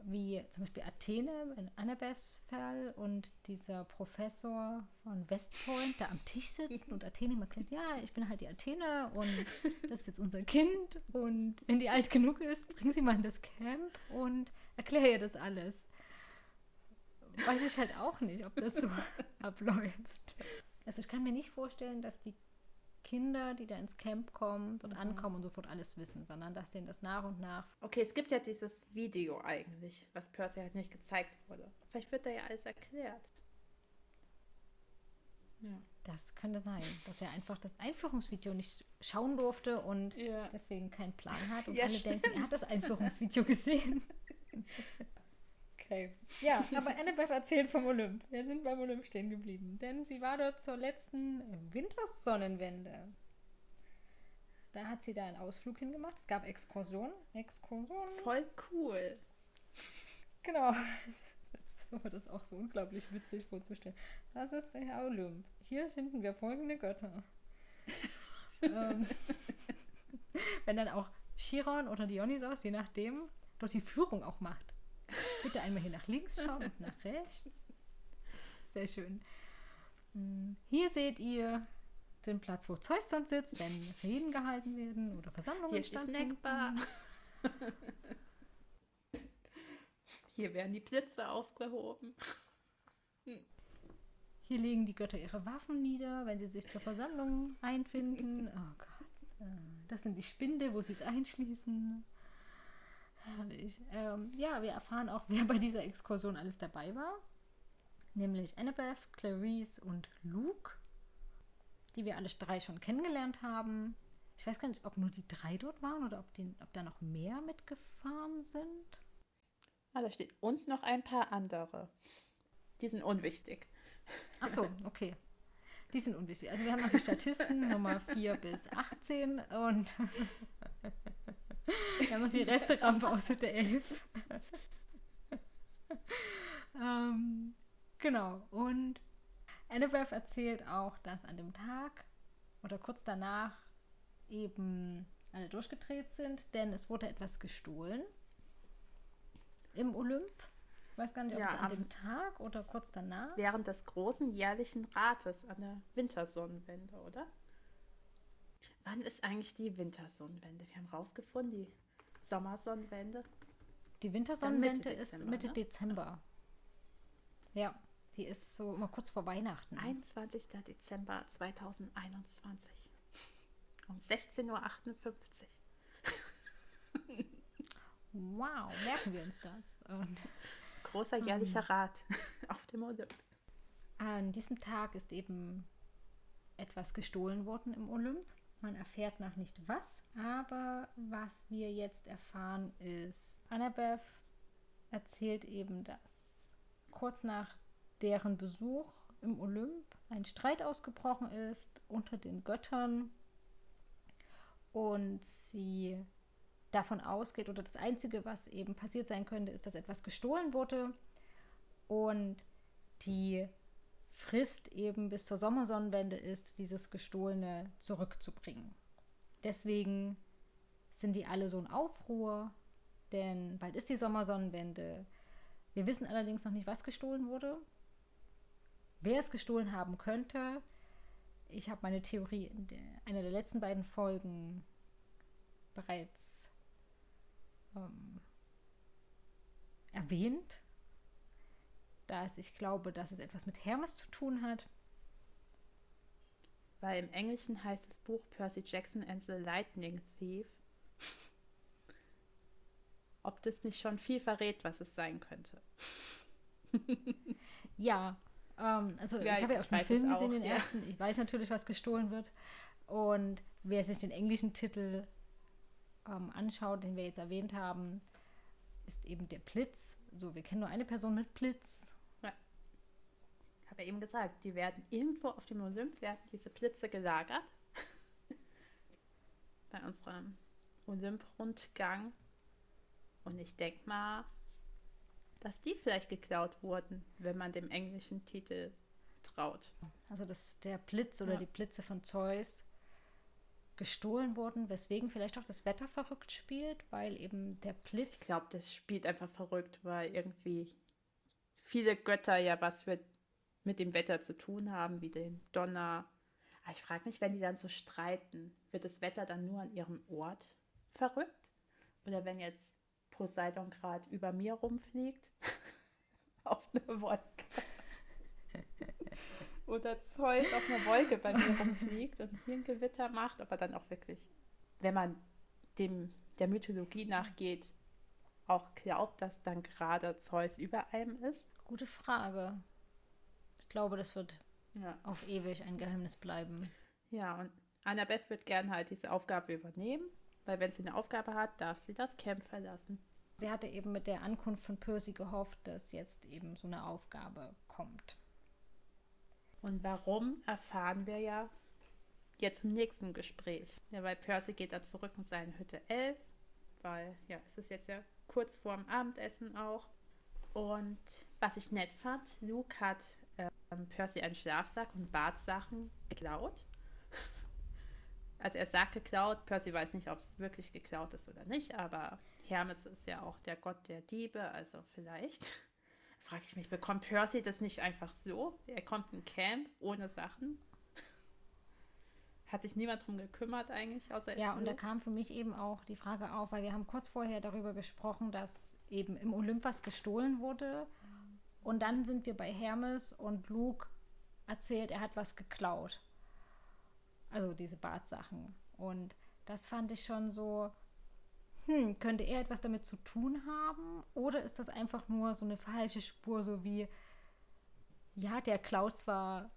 wie zum Beispiel Athene in Annabeths Fall und dieser Professor von West Point da am Tisch sitzen und Athene ihm erklärt, ja, ich bin halt die Athene und das ist jetzt unser Kind und wenn die alt genug ist, bring sie mal in das Camp und erkläre ihr das alles. Weiß ich halt auch nicht, ob das so *laughs* abläuft. Also ich kann mir nicht vorstellen, dass die Kinder, die da ins Camp kommen und mhm. ankommen und sofort alles wissen, sondern dass denen das nach und nach. Okay, es gibt ja dieses Video eigentlich, was Percy halt nicht gezeigt wurde. Vielleicht wird da ja alles erklärt. Ja. Das könnte sein, dass er einfach das Einführungsvideo nicht schauen durfte und ja. deswegen keinen Plan hat. Und ja, alle stimmt. denken, er hat das Einführungsvideo gesehen. *laughs* okay. Ja, aber Annabeth erzählt vom Olymp. Wir sind beim Olymp stehen geblieben, denn sie war dort zur letzten Wintersonnenwende. Da hat sie da einen Ausflug hingemacht. Es gab Exkursionen. Exkursionen. Voll cool. Genau. So war das auch so unglaublich witzig vorzustellen. Das ist der Herr Olymp. Hier finden wir folgende Götter. *laughs* ähm, wenn dann auch Chiron oder Dionysos, je nachdem, dort die Führung auch macht. Bitte einmal hier nach links schauen und nach rechts. Sehr schön. Hm, hier seht ihr den Platz, wo Zeus sonst sitzt, wenn Reden gehalten werden oder Versammlungen Hier stattfinden. Hier werden die Blitze aufgehoben. Hier legen die Götter ihre Waffen nieder, wenn sie sich zur Versammlung einfinden. Oh Gott. Äh, das sind die Spinde, wo sie es einschließen. Herrlich. Ähm, ja, wir erfahren auch, *laughs* wer bei dieser Exkursion alles dabei war. Nämlich Annabeth, Clarice und Luke, die wir alle drei schon kennengelernt haben. Ich weiß gar nicht, ob nur die drei dort waren oder ob, die, ob da noch mehr mitgefahren sind. Ah, da steht und noch ein paar andere. Die sind unwichtig. Ach so, okay. Die sind unwichtig. Also wir haben noch die Statisten *laughs* Nummer 4 bis 18 und *laughs* wir haben noch die Resterampe aus der 11. *laughs* ähm, genau. Und Annabeth erzählt auch, dass an dem Tag oder kurz danach eben alle durchgedreht sind, denn es wurde etwas gestohlen im Olymp. Ich weiß gar nicht, ob ja, es an dem Tag oder kurz danach. Während des großen jährlichen Rates an der Wintersonnenwende, oder? Wann ist eigentlich die Wintersonnenwende? Wir haben rausgefunden, die Sommersonnenwende. Die Wintersonnenwende Mitte ist Mitte ne? Dezember. Ja, die ist so immer kurz vor Weihnachten. 21. Dezember 2021. Um 16.58 Uhr. *laughs* Wow, merken wir uns das. Und, *laughs* Großer jährlicher ähm, Rat *laughs* auf dem Olymp. An diesem Tag ist eben etwas gestohlen worden im Olymp. Man erfährt noch nicht was, aber was wir jetzt erfahren ist, Annabeth erzählt eben, dass kurz nach deren Besuch im Olymp ein Streit ausgebrochen ist unter den Göttern und sie davon ausgeht oder das Einzige, was eben passiert sein könnte, ist, dass etwas gestohlen wurde und die Frist eben bis zur Sommersonnenwende ist, dieses Gestohlene zurückzubringen. Deswegen sind die alle so in Aufruhr, denn bald ist die Sommersonnenwende. Wir wissen allerdings noch nicht, was gestohlen wurde, wer es gestohlen haben könnte. Ich habe meine Theorie in der, einer der letzten beiden Folgen bereits ähm, erwähnt, dass ich glaube, dass es etwas mit Hermes zu tun hat. Weil im Englischen heißt das Buch Percy Jackson and the Lightning Thief. Ob das nicht schon viel verrät, was es sein könnte. *laughs* ja, ähm, also ja, ich habe ja auch den Film gesehen, den ja. ersten. Ich weiß natürlich, was gestohlen wird. Und wer sich den englischen Titel ähm, anschaut, den wir jetzt erwähnt haben, ist eben der Blitz. So, wir kennen nur eine Person mit Blitz. Habe ja eben gesagt, die werden irgendwo auf dem Olymp werden diese Blitze gelagert. *laughs* Bei unserem Olymp-Rundgang. Und ich denke mal, dass die vielleicht geklaut wurden, wenn man dem englischen Titel traut. Also dass der Blitz oder ja. die Blitze von Zeus gestohlen wurden, weswegen vielleicht auch das Wetter verrückt spielt, weil eben der Blitz. Ich glaube, das spielt einfach verrückt, weil irgendwie viele Götter ja was für, mit dem Wetter zu tun haben, wie den Donner. Aber ich frage mich, wenn die dann so streiten, wird das Wetter dann nur an ihrem Ort verrückt? Oder wenn jetzt Poseidon gerade über mir rumfliegt *laughs* auf einer Wolke? *laughs* oder Zeus auf einer Wolke bei mir rumfliegt und hier ein Gewitter macht, ob er dann auch wirklich, wenn man dem der Mythologie nachgeht, auch glaubt, dass dann gerade Zeus über einem ist? Gute Frage. Ich glaube, das wird ja. auf ewig ein Geheimnis bleiben. Ja, und Annabeth wird gern halt diese Aufgabe übernehmen, weil wenn sie eine Aufgabe hat, darf sie das Camp verlassen. Sie hatte eben mit der Ankunft von Percy gehofft, dass jetzt eben so eine Aufgabe kommt. Und warum erfahren wir ja jetzt im nächsten Gespräch. Ja, weil Percy geht da zurück in seine Hütte 11, weil ja, es ist jetzt ja kurz vorm Abendessen auch. Und was ich nett fand, Luke hat ähm, Percy einen Schlafsack und Badsachen geklaut. *laughs* Also er sagt geklaut, Percy weiß nicht, ob es wirklich geklaut ist oder nicht, aber Hermes ist ja auch der Gott der Diebe, also vielleicht. *laughs* Frage ich mich, bekommt Percy das nicht einfach so? Er kommt in Camp ohne Sachen *laughs* hat sich niemand drum gekümmert eigentlich, außer Ja, und da kam für mich eben auch die Frage auf, weil wir haben kurz vorher darüber gesprochen, dass eben im Olymp was gestohlen wurde. Und dann sind wir bei Hermes und Luke erzählt, er hat was geklaut. Also diese Bartsachen. Und das fand ich schon so, hm, könnte er etwas damit zu tun haben? Oder ist das einfach nur so eine falsche Spur, so wie, ja, der klaut zwar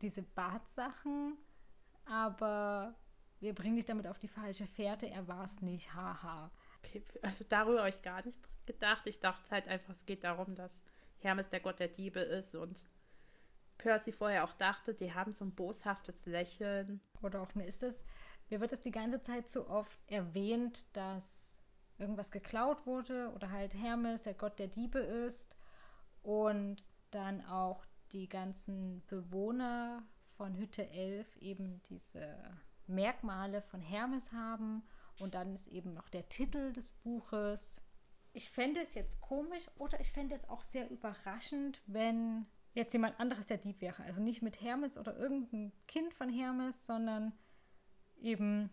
diese Bartsachen, aber wir bringen dich damit auf die falsche Fährte. Er war es nicht, haha. Okay, also darüber habe ich gar nicht gedacht. Ich dachte halt einfach, es geht darum, dass Hermes der Gott der Diebe ist und Percy vorher auch dachte, die haben so ein boshaftes Lächeln. Oder auch mir ist es, mir wird es die ganze Zeit zu oft erwähnt, dass irgendwas geklaut wurde oder halt Hermes der Gott der Diebe ist und dann auch die ganzen Bewohner von Hütte 11 eben diese Merkmale von Hermes haben und dann ist eben noch der Titel des Buches. Ich fände es jetzt komisch oder ich fände es auch sehr überraschend, wenn jetzt jemand anderes der Dieb wäre. Also nicht mit Hermes oder irgendein Kind von Hermes, sondern eben,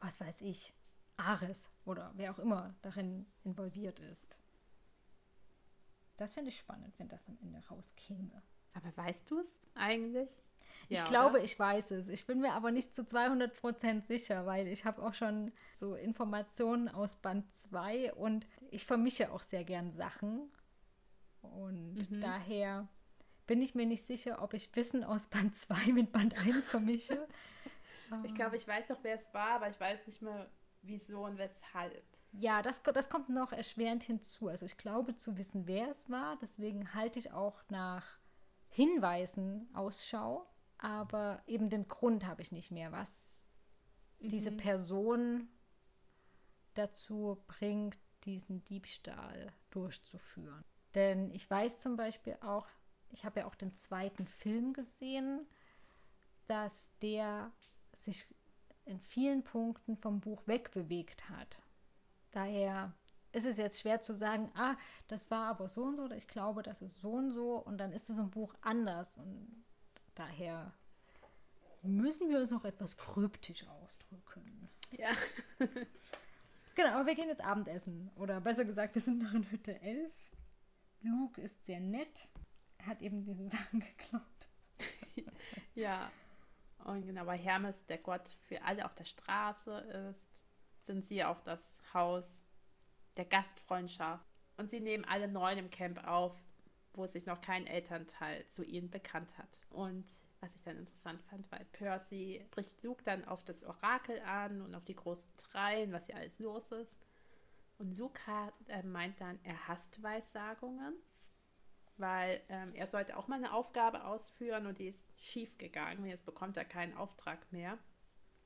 was weiß ich, Ares oder wer auch immer darin involviert ist. Das fände ich spannend, wenn das am Ende rauskäme. Aber weißt du es eigentlich? Ich ja, glaube, oder? ich weiß es. Ich bin mir aber nicht zu 200% sicher, weil ich habe auch schon so Informationen aus Band 2 und ich vermische auch sehr gern Sachen. Und mhm. daher bin ich mir nicht sicher, ob ich Wissen aus *laughs* Band 2 mit Band 1 vermische. *laughs* ich glaube, ich weiß noch, wer es war, aber ich weiß nicht mehr, wieso und weshalb. Ja, das, das kommt noch erschwerend hinzu. Also ich glaube zu wissen, wer es war. Deswegen halte ich auch nach Hinweisen Ausschau, aber eben den Grund habe ich nicht mehr, was mhm. diese Person dazu bringt, diesen Diebstahl durchzuführen. Denn ich weiß zum Beispiel auch, ich habe ja auch den zweiten Film gesehen, dass der sich in vielen Punkten vom Buch wegbewegt hat. Daher ist es jetzt schwer zu sagen, ah, das war aber so und so, oder ich glaube, das ist so und so, und dann ist es im Buch anders. Und daher müssen wir uns noch etwas kryptisch ausdrücken. Ja. *laughs* genau, aber wir gehen jetzt Abendessen. Oder besser gesagt, wir sind noch in Hütte 11. Luke ist sehr nett. Hat eben diese *laughs* Sachen geklaut. *laughs* ja. Und genau, weil Hermes der Gott für alle auf der Straße ist, sind sie auch das Haus der Gastfreundschaft. Und sie nehmen alle neun im Camp auf, wo sich noch kein Elternteil zu ihnen bekannt hat. Und was ich dann interessant fand, weil Percy bricht Luke dann auf das Orakel an und auf die großen Dreien, was hier alles los ist. Und Luke hat, äh, meint dann, er hasst Weissagungen, weil ähm, er sollte auch mal eine Aufgabe ausführen und die ist schief gegangen. Jetzt bekommt er keinen Auftrag mehr.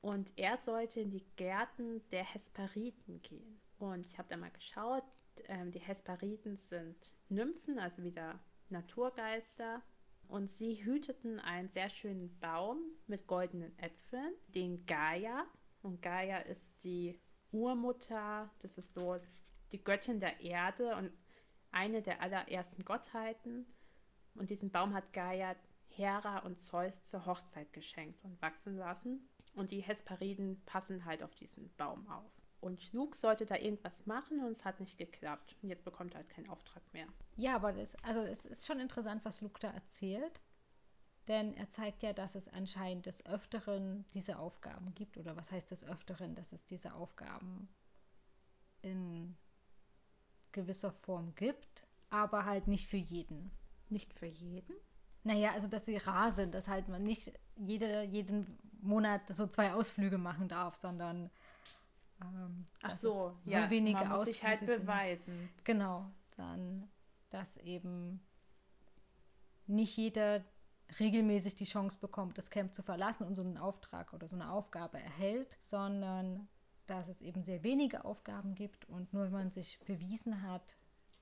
Und er sollte in die Gärten der Hesperiden gehen. Und ich habe da mal geschaut, ähm, die Hesperiden sind Nymphen, also wieder Naturgeister. Und sie hüteten einen sehr schönen Baum mit goldenen Äpfeln, den Gaia. Und Gaia ist die Urmutter, das ist so die Göttin der Erde und eine der allerersten Gottheiten. Und diesen Baum hat Gaia Hera und Zeus zur Hochzeit geschenkt und wachsen lassen. Und die Hesperiden passen halt auf diesen Baum auf. Und Luke sollte da irgendwas machen und es hat nicht geklappt. Und jetzt bekommt er halt keinen Auftrag mehr. Ja, aber das, also es ist schon interessant, was Luke da erzählt. denn er zeigt ja, dass es anscheinend des Öfteren diese Aufgaben gibt. Oder was heißt des Öfteren, dass es diese Aufgaben in gewisser Form gibt, aber halt nicht für jeden. Nicht für jeden? Naja, also dass sie rar sind, dass halt man nicht jede, jeden Monat so zwei Ausflüge machen darf, sondern ähm, Ach so, so ja, wenige man muss sich halt beweisen. Sind. Genau, dann, dass eben nicht jeder regelmäßig die Chance bekommt, das Camp zu verlassen und so einen Auftrag oder so eine Aufgabe erhält, sondern dass es eben sehr wenige Aufgaben gibt und nur wenn man sich bewiesen hat,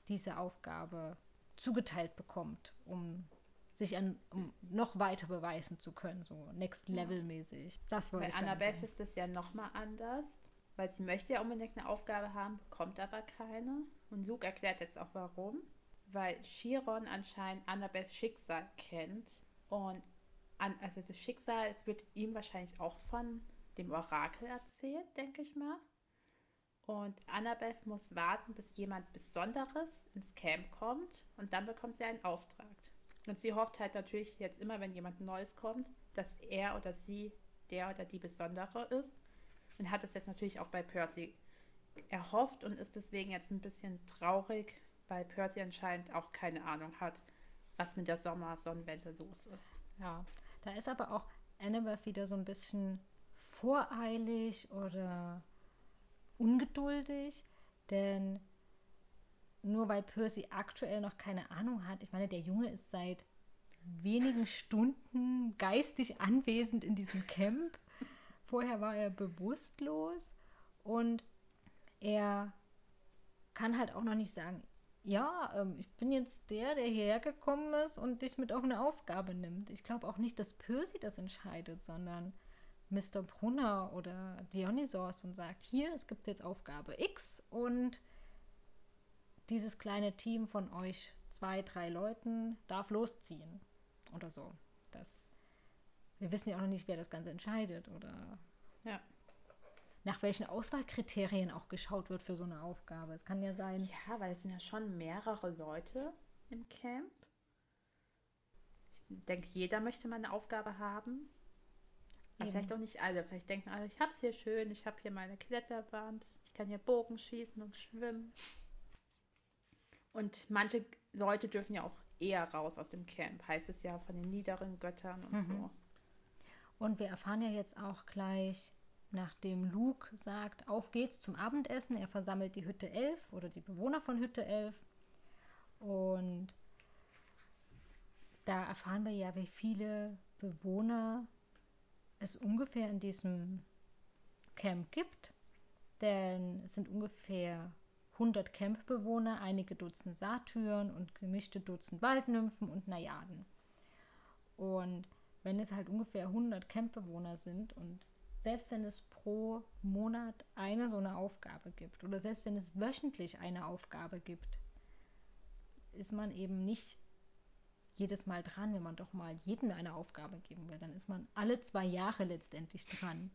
diese Aufgabe zugeteilt bekommt, um sich an, um noch weiter beweisen zu können, so Next Level mäßig. Das wollte Bei ich Annabeth ist es ja nochmal anders, weil sie möchte ja unbedingt eine Aufgabe haben, bekommt aber keine. Und Luke erklärt jetzt auch warum. Weil Chiron anscheinend Annabeths Schicksal kennt und an, also das Schicksal, es wird ihm wahrscheinlich auch von dem Orakel erzählt, denke ich mal. Und Annabeth muss warten, bis jemand Besonderes ins Camp kommt und dann bekommt sie einen Auftrag. Und sie hofft halt natürlich jetzt immer, wenn jemand Neues kommt, dass er oder sie der oder die Besondere ist. Und hat es jetzt natürlich auch bei Percy erhofft und ist deswegen jetzt ein bisschen traurig, weil Percy anscheinend auch keine Ahnung hat, was mit der Sommersonnenwende los ist. Ja, da ist aber auch Annabeth wieder so ein bisschen voreilig oder ungeduldig, denn nur weil Percy aktuell noch keine Ahnung hat, ich meine, der Junge ist seit wenigen Stunden geistig anwesend in diesem Camp. Vorher war er bewusstlos und er kann halt auch noch nicht sagen, ja, ähm, ich bin jetzt der, der hierher gekommen ist und dich mit auf eine Aufgabe nimmt. Ich glaube auch nicht, dass Percy das entscheidet, sondern Mr. Brunner oder Dionysos und sagt, hier, es gibt jetzt Aufgabe X und dieses kleine Team von euch zwei, drei Leuten darf losziehen oder so. Wir wissen ja auch noch nicht, wer das Ganze entscheidet oder ja. nach welchen Auswahlkriterien auch geschaut wird für so eine Aufgabe. Es kann ja sein. Ja, weil es sind ja schon mehrere Leute im Camp. Ich denke, jeder möchte mal eine Aufgabe haben. Aber vielleicht auch nicht alle. Vielleicht denken alle, ich habe es hier schön, ich habe hier meine Kletterwand, ich kann hier Bogen schießen und schwimmen. Und manche Leute dürfen ja auch eher raus aus dem Camp, heißt es ja von den niederen Göttern und mhm. so. Und wir erfahren ja jetzt auch gleich, nachdem Luke sagt, auf geht's zum Abendessen, er versammelt die Hütte 11 oder die Bewohner von Hütte 11 und da erfahren wir ja, wie viele Bewohner es ungefähr in diesem Camp gibt, denn es sind ungefähr 100 Campbewohner, einige Dutzend Satyren und gemischte Dutzend Waldnymphen und Najaden. Und wenn es halt ungefähr 100 Campbewohner sind und selbst wenn es pro Monat eine so eine Aufgabe gibt oder selbst wenn es wöchentlich eine Aufgabe gibt, ist man eben nicht jedes Mal dran, wenn man doch mal jedem eine Aufgabe geben will. Dann ist man alle zwei Jahre letztendlich dran.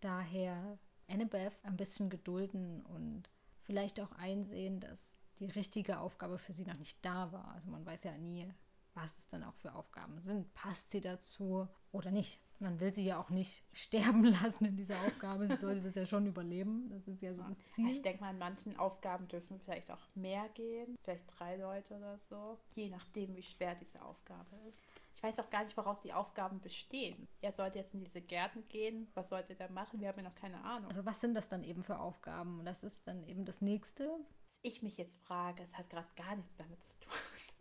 Daher Annabeth ein bisschen gedulden und vielleicht auch einsehen, dass die richtige Aufgabe für sie noch nicht da war. Also man weiß ja nie, was es dann auch für Aufgaben sind. Passt sie dazu oder nicht? Man will sie ja auch nicht *laughs* sterben lassen in dieser Aufgabe. Sie sollte das ja schon überleben. Das ist ja so das Ziel. Ich denke mal, in manchen Aufgaben dürfen vielleicht auch mehr gehen. Vielleicht drei Leute oder so. Je nachdem, wie schwer diese Aufgabe ist. Ich weiß auch gar nicht, woraus die Aufgaben bestehen. Er sollte jetzt in diese Gärten gehen. Was sollte der machen? Wir haben ja noch keine Ahnung. Also was sind das dann eben für Aufgaben? Und das ist dann eben das nächste. Was ich mich jetzt frage, es hat gerade gar nichts damit zu tun.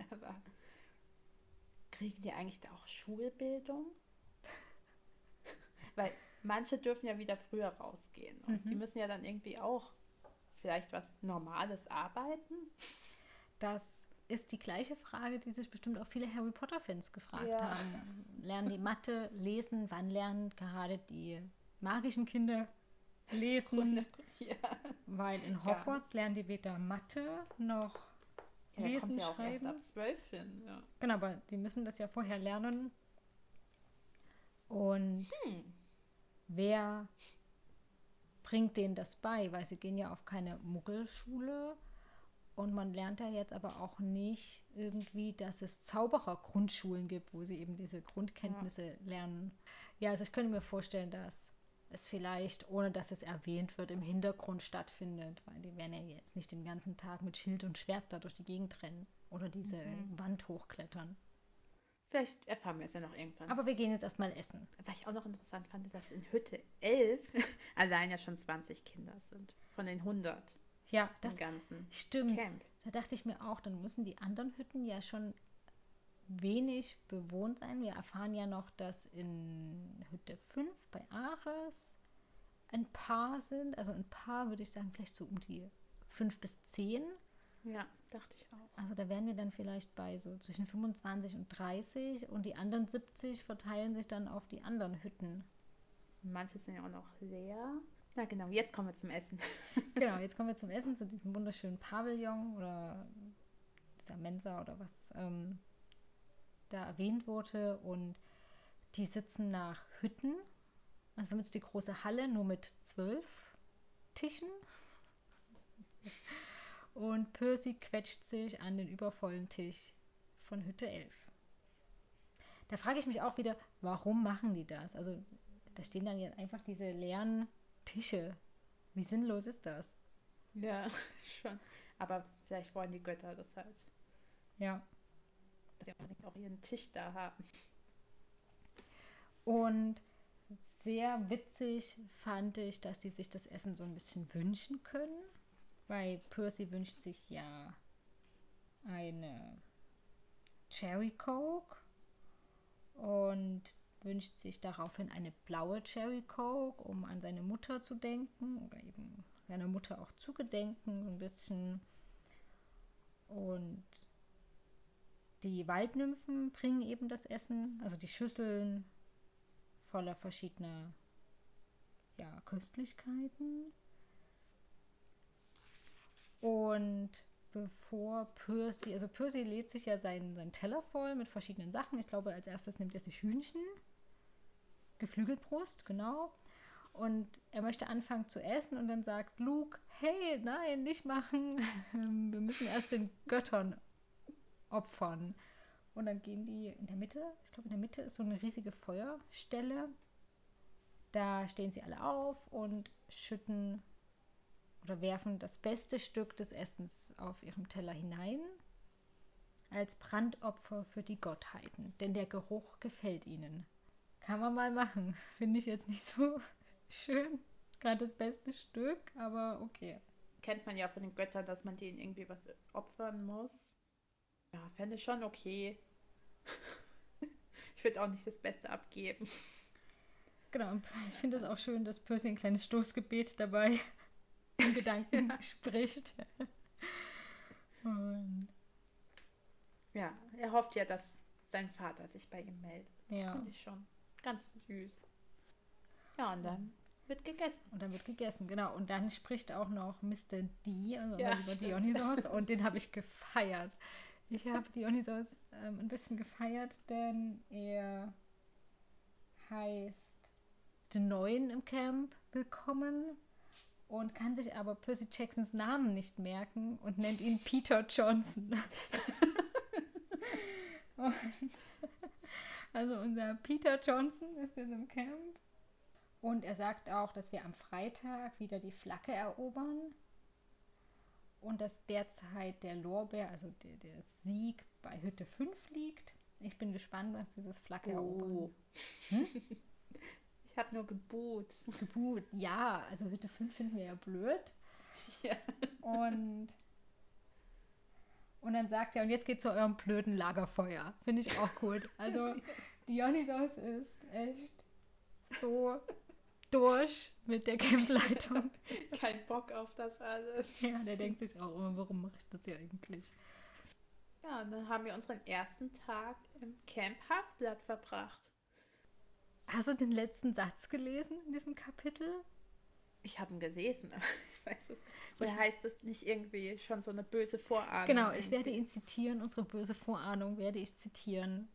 *laughs* Aber kriegen die eigentlich auch Schulbildung? *laughs* Weil manche dürfen ja wieder früher rausgehen. Und mhm. die müssen ja dann irgendwie auch vielleicht was Normales arbeiten. Das ist die gleiche Frage, die sich bestimmt auch viele Harry Potter-Fans gefragt ja. haben. Lernen die Mathe, lesen? Wann lernen gerade die magischen Kinder lesen? *laughs* Ja. Weil in Hogwarts lernen die weder Mathe noch ja, lesen, ja schreiben. Ab zwölf hin, ja. Genau, aber die müssen das ja vorher lernen. Und hm. wer bringt denen das bei? Weil sie gehen ja auf keine Muggelschule Und man lernt da jetzt aber auch nicht irgendwie, dass es Zauberer-Grundschulen gibt, wo sie eben diese Grundkenntnisse ja. lernen. Ja, also ich könnte mir vorstellen, dass es vielleicht, ohne dass es erwähnt wird, im Hintergrund stattfindet, weil die werden ja jetzt nicht den ganzen Tag mit Schild und Schwert da durch die Gegend rennen oder diese mhm. Wand hochklettern. Vielleicht erfahren wir es ja noch irgendwann. Aber wir gehen jetzt erstmal essen. Was ich auch noch interessant fand, dass in Hütte 11 *laughs* allein ja schon 20 Kinder sind. Von den 100. Ja, das ganzen stimmt. Camp. Da dachte ich mir auch, dann müssen die anderen Hütten ja schon wenig bewohnt sein. Wir erfahren ja noch, dass in Hütte 5 bei Ares ein paar sind. Also ein paar würde ich sagen, vielleicht so um die 5 bis 10. Ja, dachte ich auch. Also da wären wir dann vielleicht bei so zwischen 25 und 30 und die anderen 70 verteilen sich dann auf die anderen Hütten. Manche sind ja auch noch leer. Na genau, jetzt kommen wir zum Essen. *laughs* genau, jetzt kommen wir zum Essen, zu diesem wunderschönen Pavillon oder dieser Mensa oder was ähm, da erwähnt wurde. Und die sitzen nach Hütten. Also wir haben jetzt die große Halle nur mit zwölf Tischen. Und Percy quetscht sich an den übervollen Tisch von Hütte 11. Da frage ich mich auch wieder, warum machen die das? Also da stehen dann jetzt einfach diese leeren Tische. Wie sinnlos ist das? Ja, *laughs* schon. Aber vielleicht wollen die Götter das halt. Ja. Dass sie auch ihren Tisch da haben. Und sehr witzig fand ich, dass sie sich das Essen so ein bisschen wünschen können. Weil Percy wünscht sich ja eine Cherry Coke und wünscht sich daraufhin eine blaue Cherry Coke, um an seine Mutter zu denken oder eben seiner Mutter auch zu gedenken, ein bisschen. Und die Waldnymphen bringen eben das Essen, also die Schüsseln voller verschiedener ja, Köstlichkeiten. Und bevor Percy, also Percy lädt sich ja seinen, seinen Teller voll mit verschiedenen Sachen. Ich glaube, als erstes nimmt er sich Hühnchen Geflügelbrust, genau. Und er möchte anfangen zu essen und dann sagt Luke, hey, nein, nicht machen. *laughs* Wir müssen erst den Göttern opfern. Und dann gehen die in der Mitte, ich glaube in der Mitte ist so eine riesige Feuerstelle. Da stehen sie alle auf und schütten oder werfen das beste Stück des Essens auf ihrem Teller hinein als Brandopfer für die Gottheiten, denn der Geruch gefällt ihnen. Kann man mal machen. *laughs* Finde ich jetzt nicht so *laughs* schön. Gerade das beste Stück, aber okay. Kennt man ja von den Göttern, dass man denen irgendwie was opfern muss. Ja, fände ich schon okay. *laughs* ich würde auch nicht das Beste abgeben. Genau, und ich finde es auch schön, dass Percy ein kleines Stoßgebet dabei *laughs* im Gedanken ja. spricht. Und ja, er hofft ja, dass sein Vater sich bei ihm meldet. Ja. Finde ich schon. Ganz süß. Ja, und dann wird gegessen. Und dann wird gegessen, genau. Und dann spricht auch noch Mr. D, also ja, über Dionysos, und den habe ich gefeiert. Ich habe Dionysos ähm, ein bisschen gefeiert, denn er heißt den Neuen im Camp willkommen und kann sich aber Percy Jacksons Namen nicht merken und nennt ihn Peter Johnson. *laughs* *laughs* also unser Peter Johnson ist jetzt im Camp. Und er sagt auch, dass wir am Freitag wieder die Flagge erobern. Und dass derzeit der Lorbeer, also der, der Sieg bei Hütte 5 liegt. Ich bin gespannt, was dieses Flagge oh. Hm? *laughs* Ich habe nur geboot. Geboot, ja. Also Hütte 5 finden wir ja blöd. *laughs* Ja. Und und dann sagt er, und jetzt geht zu eurem blöden Lagerfeuer. Finde ich auch cool. Also *laughs* Dionysos ist echt so durch mit der Campleitung. *laughs* Kein Bock auf das alles. Ja, der denkt sich auch immer, warum mache ich das hier eigentlich? Ja, und dann haben wir unseren ersten Tag im Camp Halfblatt verbracht. Hast du den letzten Satz gelesen in diesem Kapitel? Ich habe ihn gelesen, aber *laughs* ich weiß es. Oder heißt es nicht irgendwie schon so eine böse Vorahnung? Genau, ich werde ihn zitieren, unsere böse Vorahnung werde ich zitieren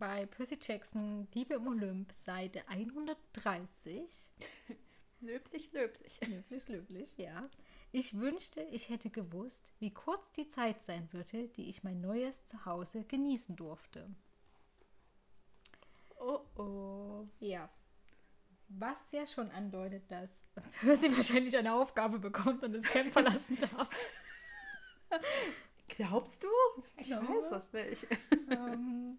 bei Percy Jackson Diebe im Olymp, Seite 130. *laughs* löblich, löblich. *laughs* Löblich, löblich, ja. Ich wünschte, ich hätte gewusst, wie kurz die Zeit sein würde, die ich mein neues Zuhause genießen durfte. Oh oh. Ja. Was ja schon andeutet, dass Percy *laughs* wahrscheinlich eine Aufgabe bekommt und das Camp verlassen darf. Glaubst du? Ich Glaube. weiß es nicht. ähm,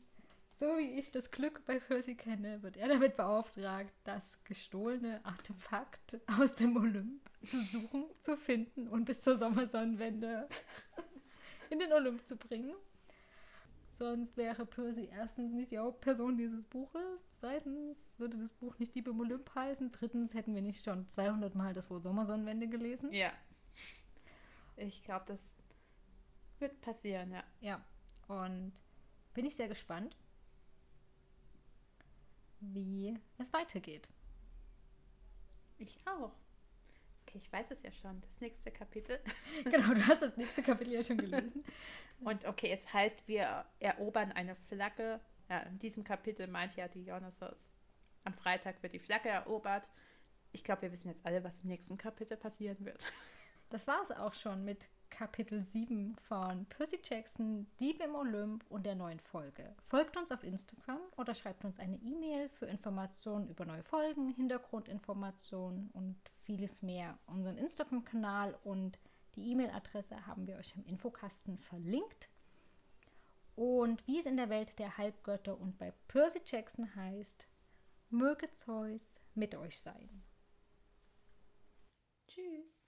so wie ich das Glück bei Percy kenne, wird er damit beauftragt, das gestohlene Artefakt aus dem Olymp zu suchen, zu finden und bis zur Sommersonnenwende in den Olymp zu bringen. Sonst wäre Percy erstens nicht die Hauptperson dieses Buches. Zweitens würde das Buch nicht Dieb im Olymp heißen. Drittens hätten wir nicht schon 200 Mal das Wort Sommersonnenwende gelesen. Ja. Ich glaube, das wird passieren, ja. Ja, und bin ich sehr gespannt, wie es weitergeht. Ich auch. Okay, ich weiß es ja schon. Das nächste Kapitel. *laughs* Genau, du hast das nächste Kapitel ja schon *laughs* gelesen. Und okay, es heißt, wir erobern eine Flagge. Ja, in diesem Kapitel meint ja Dionysos. Am Freitag wird die Flagge erobert. Ich glaube, wir wissen jetzt alle, was im nächsten Kapitel passieren wird. Das war es auch schon mit Kapitel 7 von Percy Jackson, Dieb im Olymp und der neuen Folge. Folgt uns auf Instagram oder schreibt uns eine E-Mail für Informationen über neue Folgen, Hintergrundinformationen und vieles mehr. Unseren Instagram-Kanal und die E-Mail-Adresse haben wir euch im Infokasten verlinkt. Und wie es in der Welt der Halbgötter und bei Percy Jackson heißt, möge Zeus mit euch sein. Tschüss.